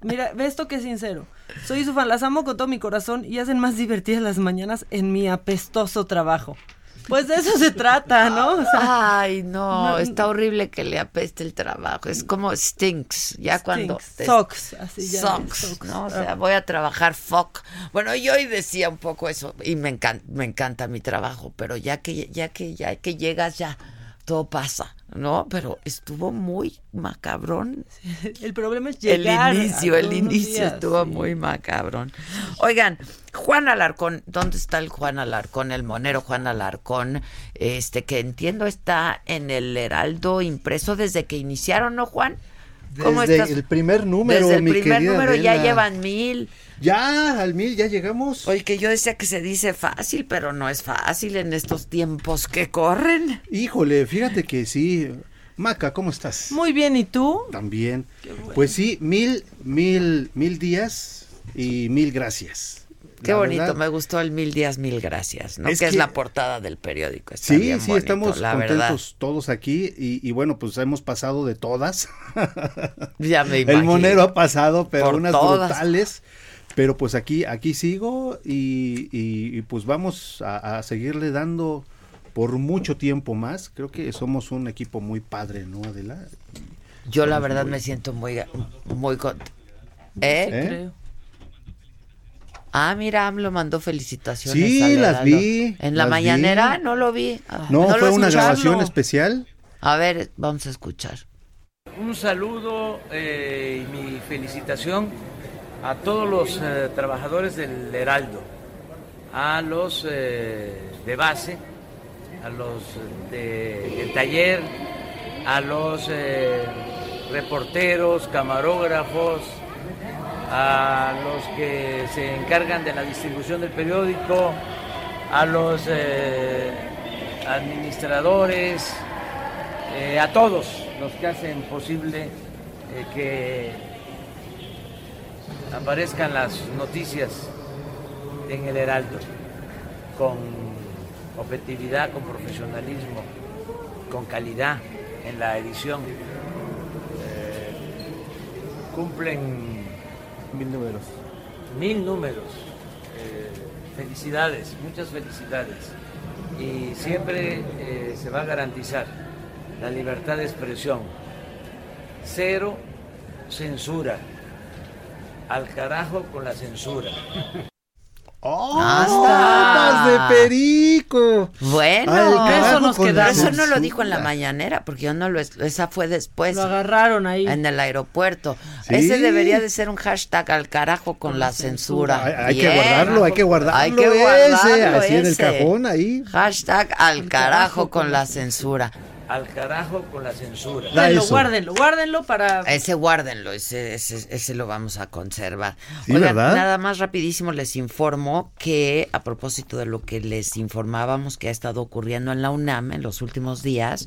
Mira, ve esto que es sincero. Soy su fan, las amo con todo mi corazón y hacen más divertidas las mañanas en mi apestoso trabajo. Pues de eso se trata, ¿no? O sea, Ay, no, no- está horrible que le apeste el trabajo. Es como stinks, ya cuando... Así ya, Sucks, sucks. ¿no? O sea, Ah. voy a trabajar fuck. Bueno, yo hoy decía un poco eso y me encanta, me encanta mi trabajo, pero ya que ya que ya que llegas ya todo pasa, ¿no? Pero estuvo muy macabrón. el problema es El llegar. inicio, el todos los inicio días, estuvo sí. muy macabrón. Oigan, Juan Alarcón, ¿dónde está el Juan Alarcón, el monero Juan Alarcón? Este que entiendo está en el Heraldo impreso desde que iniciaron, ¿no, Juan? ¿Cómo Desde estás? el primer número, Desde el mi primer número ya llevan mil. Ya, al mil ya llegamos. Oye, que yo decía que se dice fácil, pero no es fácil en estos tiempos que corren. Híjole, fíjate que sí. Maca, ¿cómo estás? Muy bien, ¿y tú? También. Pues sí, mil, mil, mil días y mil gracias. Qué La bonito, verdad, me gustó el mil días, mil gracias, ¿no? Es que, es la portada del periódico. Está Sí, bien sí, bonito, estamos la contentos verdad. todos aquí y, y bueno, pues hemos pasado de todas. Ya me El imagino. monero ha pasado, pero Por unas todas. brutales. Pero pues aquí, aquí sigo y, y- y, pues vamos a, a seguirle dando por mucho tiempo más. Creo que somos un equipo muy padre, ¿no, Adela? Yo la verdad muy- me siento muy, muy con- ¿Eh? ¿Eh? Creo. Ah, mira, AMLO mandó felicitaciones. Sí, las vi, En la mañanera vi. no lo vi. Ah, No, fue una grabación especial. A ver, vamos a escuchar. Un saludo eh, y mi felicitación a todos los eh, trabajadores del Heraldo, a los eh, de base, a los de- del taller, a los eh, reporteros, camarógrafos, a los que se encargan de la distribución del periódico, a los eh, administradores, eh, a todos los que hacen posible eh, que aparezcan las noticias en el Heraldo con objetividad, con profesionalismo, con calidad en la edición. Eh, cumplen Mil números. mil números. Eh, felicidades, muchas felicidades. Y siempre eh, se va a garantizar la libertad de expresión. Cero censura. Al carajo con la censura. ¡Patas de perico! Bueno, eso nos quedamos. Eso no lo dijo en la mañanera, porque yo no lo... es- Esa fue después. Lo agarraron ahí. En el aeropuerto. Sí. Ese debería de ser un hashtag al carajo con la censura. Hay, hay que guardarlo, hay que guardarlo. Hay que ese, guardarlo así en el cajón ahí. Hashtag al carajo con la censura. Al carajo con la censura. Guárdenlo, eso. guárdenlo, guárdenlo para... Ese guárdenlo, ese, ese, ese lo vamos a conservar. Sí, Oigan, ¿verdad? nada más rapidísimo les informo que a propósito de lo que les informábamos que ha estado ocurriendo en la UNAM en los últimos días,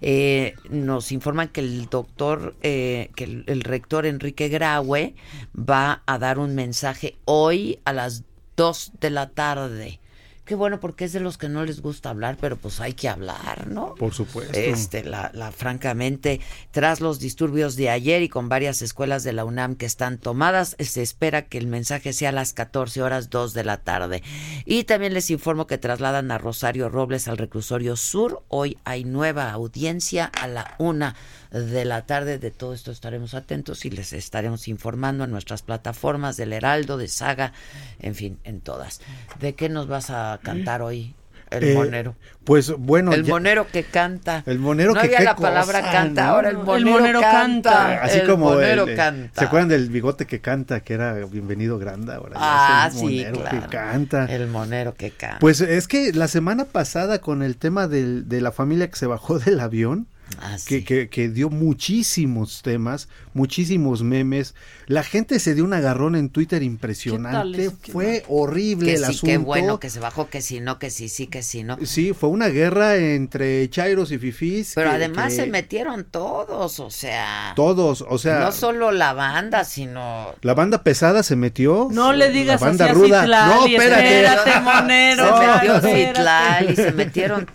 eh, nos informan que el doctor, eh, que el, el rector Enrique Graue va a dar un mensaje hoy a las 2 de la tarde. Qué bueno, porque es de los que no les gusta hablar, pero pues hay que hablar, ¿no? Por supuesto. Este, la, la, francamente, tras los disturbios de ayer y con varias escuelas de la UNAM que están tomadas, se espera que el mensaje sea a las 14 horas 2 de la tarde. Y también les informo que trasladan a Rosario Robles al reclusorio sur. Hoy hay nueva audiencia a la una de la tarde. De todo esto estaremos atentos y les estaremos informando en nuestras plataformas del Heraldo, de Saga, en fin, en todas. ¿De qué nos vas a cantar hoy? El Eh, monero. Pues bueno. El ya- monero que canta. El monero no que había la palabra cosa, canta, ¿no? ahora el El monero, monero canta. canta. Así el como monero el- canta. ¿Se acuerdan del bigote que canta, que era Bienvenido Granda? Ahora Ah, el sí, monero claro. que canta. El monero que canta. Pues es que la semana pasada con el tema del- de la familia que se bajó del avión, Ah, que, que- que dio muchísimos temas, muchísimos memes, la gente se dio un agarrón en Twitter impresionante, fue horrible que el sí, asunto. qué bueno que se bajó, que sí, no, que sí, sí, que sí, no. Sí, fue una guerra entre Chairos y Fifís. Pero que- además que se metieron todos, o sea. Todos, o sea, no solo la banda, sino. la banda pesada se metió. No le digas la banda así a ruda. Citlali, no, espérate. espérate, monero. Se metió. Citlali, se metieron.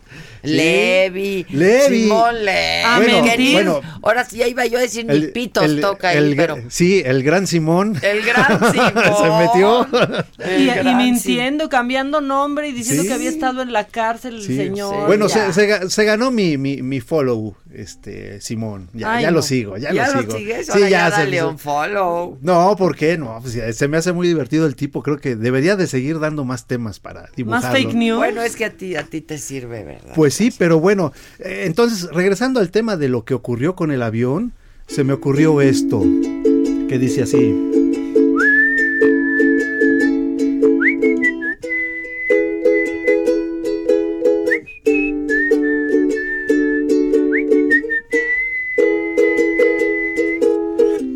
Levi, Levi. Simón Levi. A que mentir. ni- bueno. ahora sí, ya iba yo a decir ni pitos el- toca ahí, el- pero. Sí, el gran Simón. El gran Simón. se metió. El Y, mintiendo, cambiando nombre y diciendo Sí. que había estado en la cárcel el Sí. señor. Bueno, se, se se ganó mi, mi, mi follow, este Simón. Ya, Ay, ya no. lo sigo, ya, Ya lo lo sigo. sigues, Sí, ya dale se- un follow. No, ¿por qué? No, pues ya, se me hace muy divertido el tipo. Creo que debería de seguir dando más temas para dibujarlo. Más fake news. Bueno, es que a ti, a ti te sirve, ¿verdad? Pues sí, pero bueno, eh, entonces regresando al tema de lo que ocurrió con el avión, se me ocurrió esto, que dice así.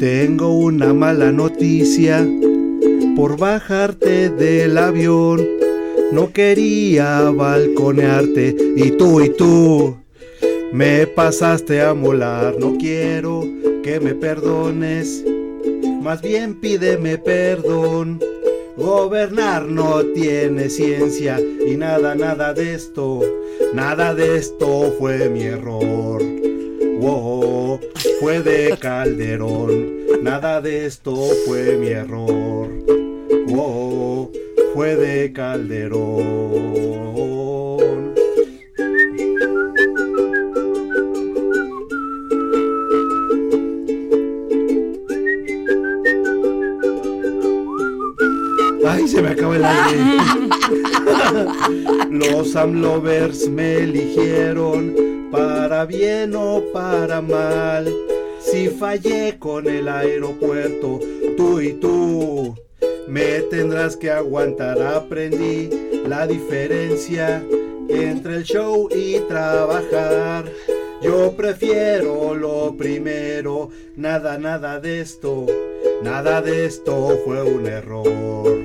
Tengo una mala noticia por bajarte del avión. No quería balconearte y tú y tú me pasaste a molar. No quiero que me perdones, más bien pídeme perdón. Gobernar no tiene ciencia y nada, nada de esto, nada de esto fue mi error. Wow, fue de Calderón, nada de esto fue mi error. Wow, fue de Calderón. Ay, se me acaba el aire. Los Amlovers me eligieron para bien o para mal. Si fallé con el aeropuerto, tú y tú me tendrás que aguantar. Aprendí la diferencia entre el show y trabajar. Yo prefiero lo primero, nada, nada de esto, nada de esto fue un error.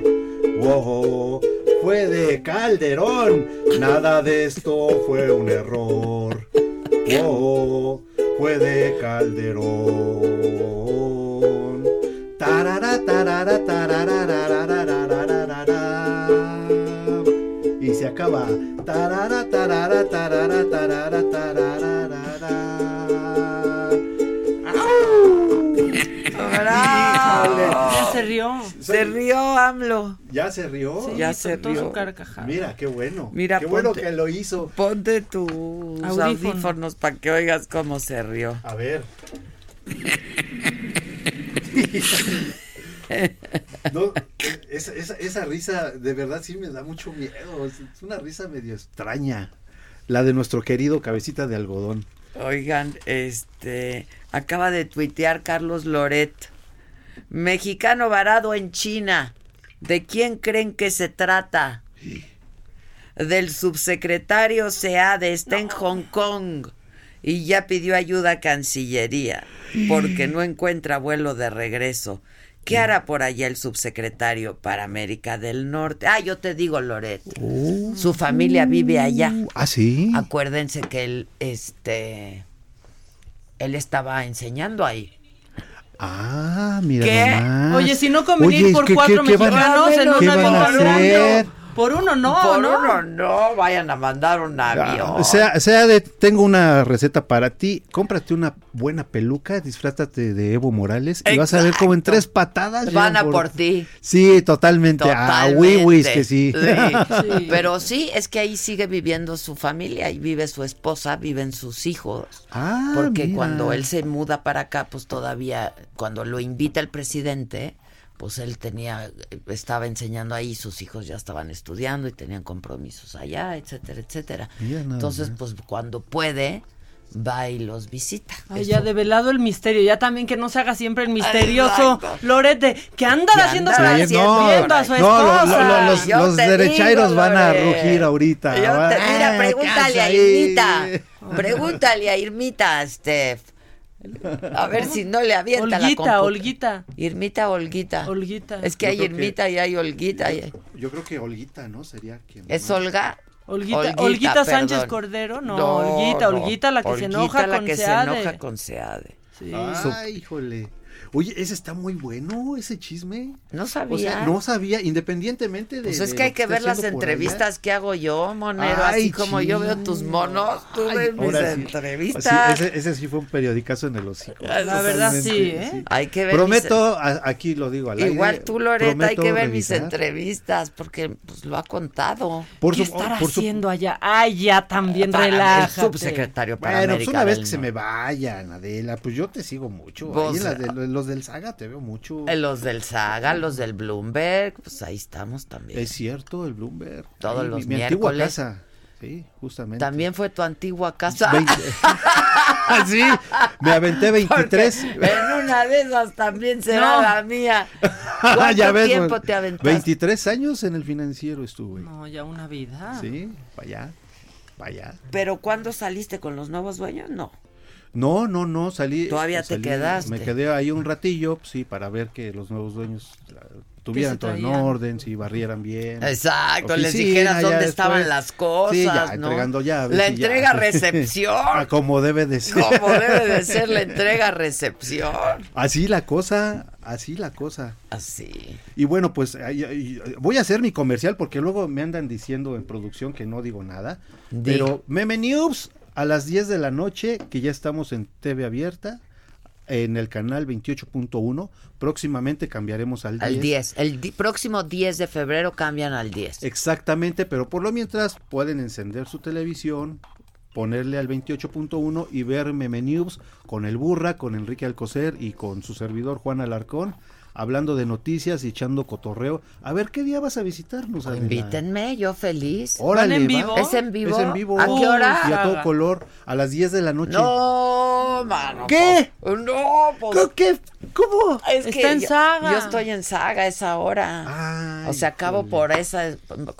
Wow, fue de Calderón, nada de esto fue un error oh, fue de Calderón. Tarara, tarara, tarara, y se acaba. Tarara, tarara, tarara, tarara, tarara, ¡Au! ¡Bravo! Se rió. Se rió, AMLO. ¿Ya se rió? Sí, Ya se su rió. carcajada. Mira, qué bueno. Mira, qué bueno que lo hizo. Ponte tus Audífono. audífonos para que oigas cómo se rió. A ver. No, esa, esa, esa risa de verdad sí me da mucho miedo. Es es una risa medio extraña. La de nuestro querido cabecita de algodón. Oigan, este acaba de tuitear Carlos Loret. Mexicano varado en China. ¿De quién creen que se trata? Del subsecretario SEADE, está en Hong Kong. y ya pidió ayuda a Cancillería porque no encuentra vuelo de regreso. ¿Qué hará por allá el subsecretario para América del Norte? Ah, yo te digo, Loret. Su familia vive allá. Ah, sí. Acuérdense que él, este, él estaba enseñando ahí. Ah, mira ¿Qué? nomás. Oye, si no Oye, por ¿qué- cuatro qué- qué van a- mexicanos en ¿Qué van avión a hacer? Por uno no, Por ¿no? uno no, vayan a mandar un avión. O sea, sea de, tengo una receta para ti. Cómprate una buena peluca, disfrátate de Evo Morales y vas a ver como en tres patadas Van a por ti. Sí, totalmente. Ah, Totalmente. wiwis que sí. Sí. Pero sí, es que ahí sigue viviendo su familia, ahí vive su esposa, viven sus hijos. Ah, Porque mira. cuando él se muda para acá, pues todavía, cuando lo invita el presidente, pues él tenía, estaba enseñando ahí, sus hijos ya estaban estudiando y tenían compromisos allá, etcétera, etcétera. Entonces, pues cuando puede, va y los visita. Ay, Eso- ya develado el misterio, ya también que no se haga siempre el misterioso Exacto. Lorete, que andan ¿Qué haciendo andan para haciendo viendo a su No, lo- lo- esposa. lo- los, los derechairos digo, van a rugir ahorita. Yo Va- te- mira, pregúntale a Irmita. Pregúntale a Irmita, Steph. A ver si no le avienta la Olguita, computa- Olguita. Irmita, Olguita. Olguita. Es que Yo hay que- Irmita y hay Olguita. Yo creo que Olguita, ¿no? Sería quien. ¿Es Olga? Olguita, Olguita Sánchez. Cordero, no, Olguita, Olguita, la que se enoja la con que se Seade. enoja con Seade. Sí. Ay, híjole. Oye, ese está muy bueno, ese chisme. No O sea, sabía. no sabía, independientemente de. Pues es que hay que ver las allá. entrevistas que hago yo, Monero. Ay, así como yo veo tus monos, tú Ay, ves mis sí. entrevistas. Sí, ese, ese sí fue un periodicazo en el hocico. La verdad, sí, ¿eh? Hay que ver Prometo, a- aquí lo digo al Igual aire, tú, Loreta, hay que ver mis entrevistas porque pues, lo ha contado. Por ¿Qué su- estará por su- haciendo allá? Ay, ya también el relájate. subsecretario para Bueno, pues América una vez que se me vayan, Adela, pues yo te sigo mucho. Pues, Ahí en la de- los del Saga te veo mucho. Eh, Los del Saga, los del Bloomberg, pues ahí estamos también. Es cierto, el Bloomberg. Todos Ahí, los mi, mi antigua miércoles. casa. Sí, justamente. También fue tu antigua casa. Veinte- sí, me aventé 23. Porque en una de esas también será No. la mía. ¿Cuánto ya ves, tiempo te aventaste? 23 años en el financiero estuve. No, ya una vida. Sí, para allá, para allá. Pero ¿cuándo saliste con los nuevos dueños? No. No, no, no, salí. Todavía te quedaste. Me quedé ahí un ratillo, pues, sí, para ver que los nuevos dueños la- tuvieran todo en orden, si barrieran bien. Exacto, les dijeras dónde después. estaban las cosas, Sí, ya, ¿no? entregando llaves. La y ya. entrega-recepción. Ah, Como debe de ser. Como debe de ser la entrega-recepción. Así la cosa, así la cosa. Así. Y bueno, pues voy a hacer mi comercial porque luego me andan diciendo en producción que no digo nada. Pero Meme News a las 10 de la noche, que ya estamos en TV abierta, en el canal 28.1. Próximamente cambiaremos al 10. Al 10. El di- próximo 10 de febrero cambian al 10. Exactamente, pero por lo mientras pueden encender su televisión, ponerle al 28.1 y ver Meme News con el Burra, con Enrique Alcocer y con su servidor Juan Alarcón, hablando de noticias y echando cotorreo. A ver, ¿qué día vas a visitarnos? Adela? Invítenme, yo feliz. Órale, ¿Van en vivo? ¿Es en vivo? Es en vivo. ¿A qué hora? Y a todo color, a las 10 de la noche. No, mano. ¿Qué? pues, no, pues. ¿Qué? ¿Cómo? Es Está que en yo- saga. Yo estoy en saga a esa hora. Ay, o sea, acabo por esa,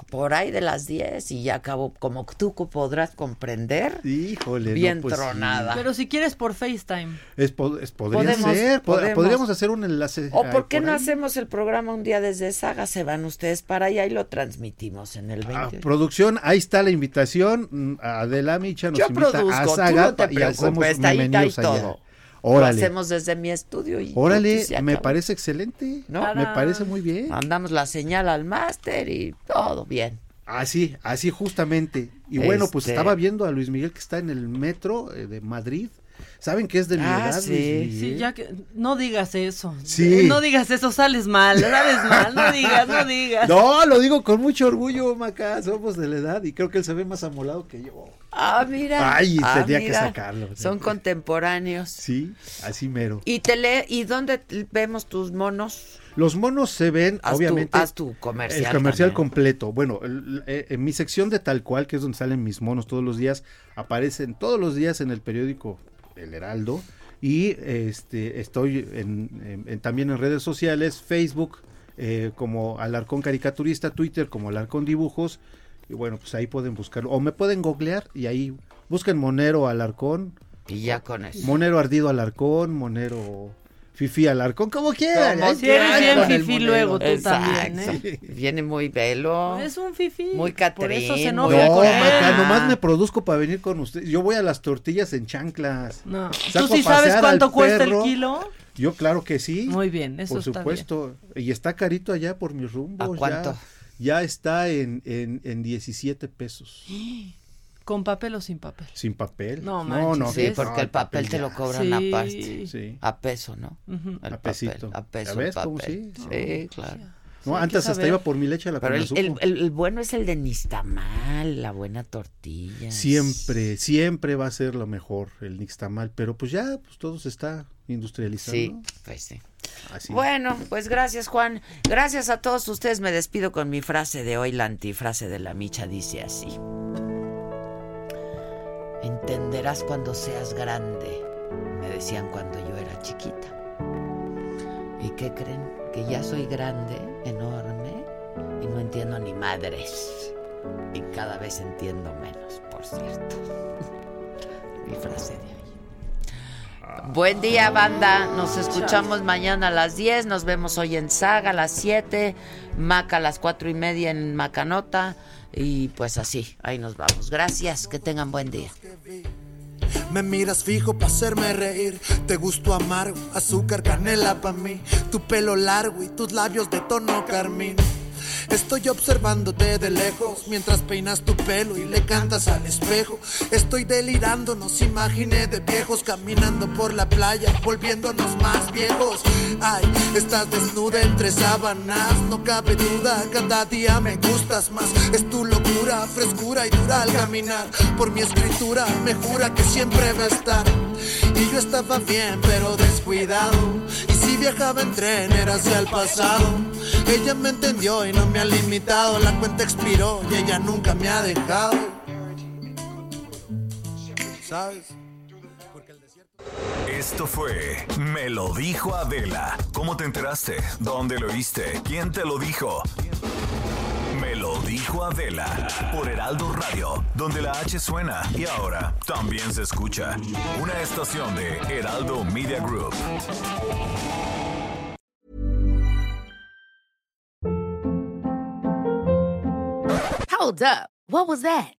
por ahí de las 10 y ya acabo, como tú podrás comprender, Híjole, no, bien pues sí. tronada. Pero si quieres por FaceTime. Es, es- podría Podemos, ser. po- podemos. Podríamos hacer un enlace. ¿O por qué no ahí. hacemos el programa un día desde Saga? Se van ustedes para allá y lo transmitimos en el Ah, 20. producción, ahí está la invitación. mm, Adela Micha nos Yo invita produzco, a Saga no y hacemos preocupes, está ahí, está ahí allá. Órale. Lo hacemos desde mi estudio y Órale, y me parece excelente. ¿No? Me parece muy bien. Mandamos la señal al máster y todo bien. Así, así justamente. Y bueno, pues Este- estaba viendo a Luis Miguel que está en el metro eh, de Madrid. ¿Saben que es de mi Ah, edad, sí. Sí, ya que no digas eso. Sí. Eh, No digas eso, sales mal, sales mal, no digas, no digas. No, lo digo con mucho orgullo, Maca. Somos de la edad y creo que él se ve más amolado que yo. Ah, mira. Ay, Ah, tenía que mira. sacarlo. Son contemporáneos. Sí, así mero. ¿Y te lee, ¿Y dónde vemos tus monos? Los monos se ven, Haz tu- obviamente. haz tu comercial El comercial también. completo. Bueno, el- en mi sección de tal cual, que es donde salen mis monos todos los días, aparecen todos los días en el periódico El Heraldo. Y este estoy en- también en redes sociales, Facebook eh, como Alarcón Caricaturista, Twitter como Alarcón Dibujos. Y bueno, pues ahí pueden buscarlo. O me pueden googlear y ahí busquen Monero Alarcón Y ya con eso. Monero ardido Alarcón, Monero Fifi Alarcón, como quieran. Como quieran. quieran bien monero. luego tú Exacto. también, ¿eh? Viene muy velo. Es un fifi. Muy Por eso Catrín, se No, enoja con él. nomás me produzco para venir con usted. Yo voy a las tortillas en chanclas. No. Saco ¿Tú sí sabes cuánto cuesta el kilo? Yo claro que sí. Muy bien, eso Por está supuesto. Y está carito allá por mis rumbos. ¿A cuánto? Ya, ya está en, en, en 17 pesos. ¿Con papel o sin papel? Sin papel. No, no, no. Sí, que- porque no, el papel te lo cobran Sí. aparte. Sí. A peso, ¿no? El A papel, pesito. a peso ¿Ya el ves cómo papel. sí? Sí, claro. No, hay que antes hasta iba por mi leche a la Pero el, el- el- el bueno es el de Nistamal, la buena tortilla. Siempre, siempre va a ser lo mejor el nixtamal, pero pues ya pues todo se está industrializando. Sí, pues sí. Así. Bueno, pues gracias Juan. Gracias a todos ustedes. Me despido con mi frase de hoy. La antifrase de la micha dice así. Entenderás cuando seas grande, me decían cuando yo era chiquita. ¿Y qué creen? Que ya soy grande, enorme, y no entiendo ni madres. Y cada vez entiendo menos, por cierto. mi frase de hoy. Buen día, banda. Nos escuchamos mañana a las 10. Nos vemos hoy en Saga a las 7. Maca a las cuatro y media en Macanota. Y pues así, ahí nos vamos. Gracias. Que tengan buen día. Me miras fijo para hacerme reír. Te gusto amargo, azúcar, canela pa' mí. Tu pelo largo y tus labios de tono carmín. Estoy observándote de lejos mientras peinas tu pelo y le cantas al espejo. Estoy delirando, nos imaginé de viejos caminando por la playa, volviéndonos más viejos. Ay, estás desnuda entre sábanas, no cabe duda, cada día me gustas más. Es tu locura, frescura y dura al caminar. Por mi escritura me jura que siempre va a estar. Y yo estaba bien, pero descuidado. Y si viajaba en tren era hacia el pasado. Ella me entendió y no me ha limitado. La cuenta expiró y ella nunca me ha dejado. ¿Sabes? Esto fue Me lo dijo Adela. ¿Cómo te enteraste? ¿Dónde lo viste? ¿Quién te lo dijo? Lo dijo Adela por Heraldo Radio, donde la H suena y ahora también se escucha. Una estación de Heraldo Media Group. Hold up. What was that?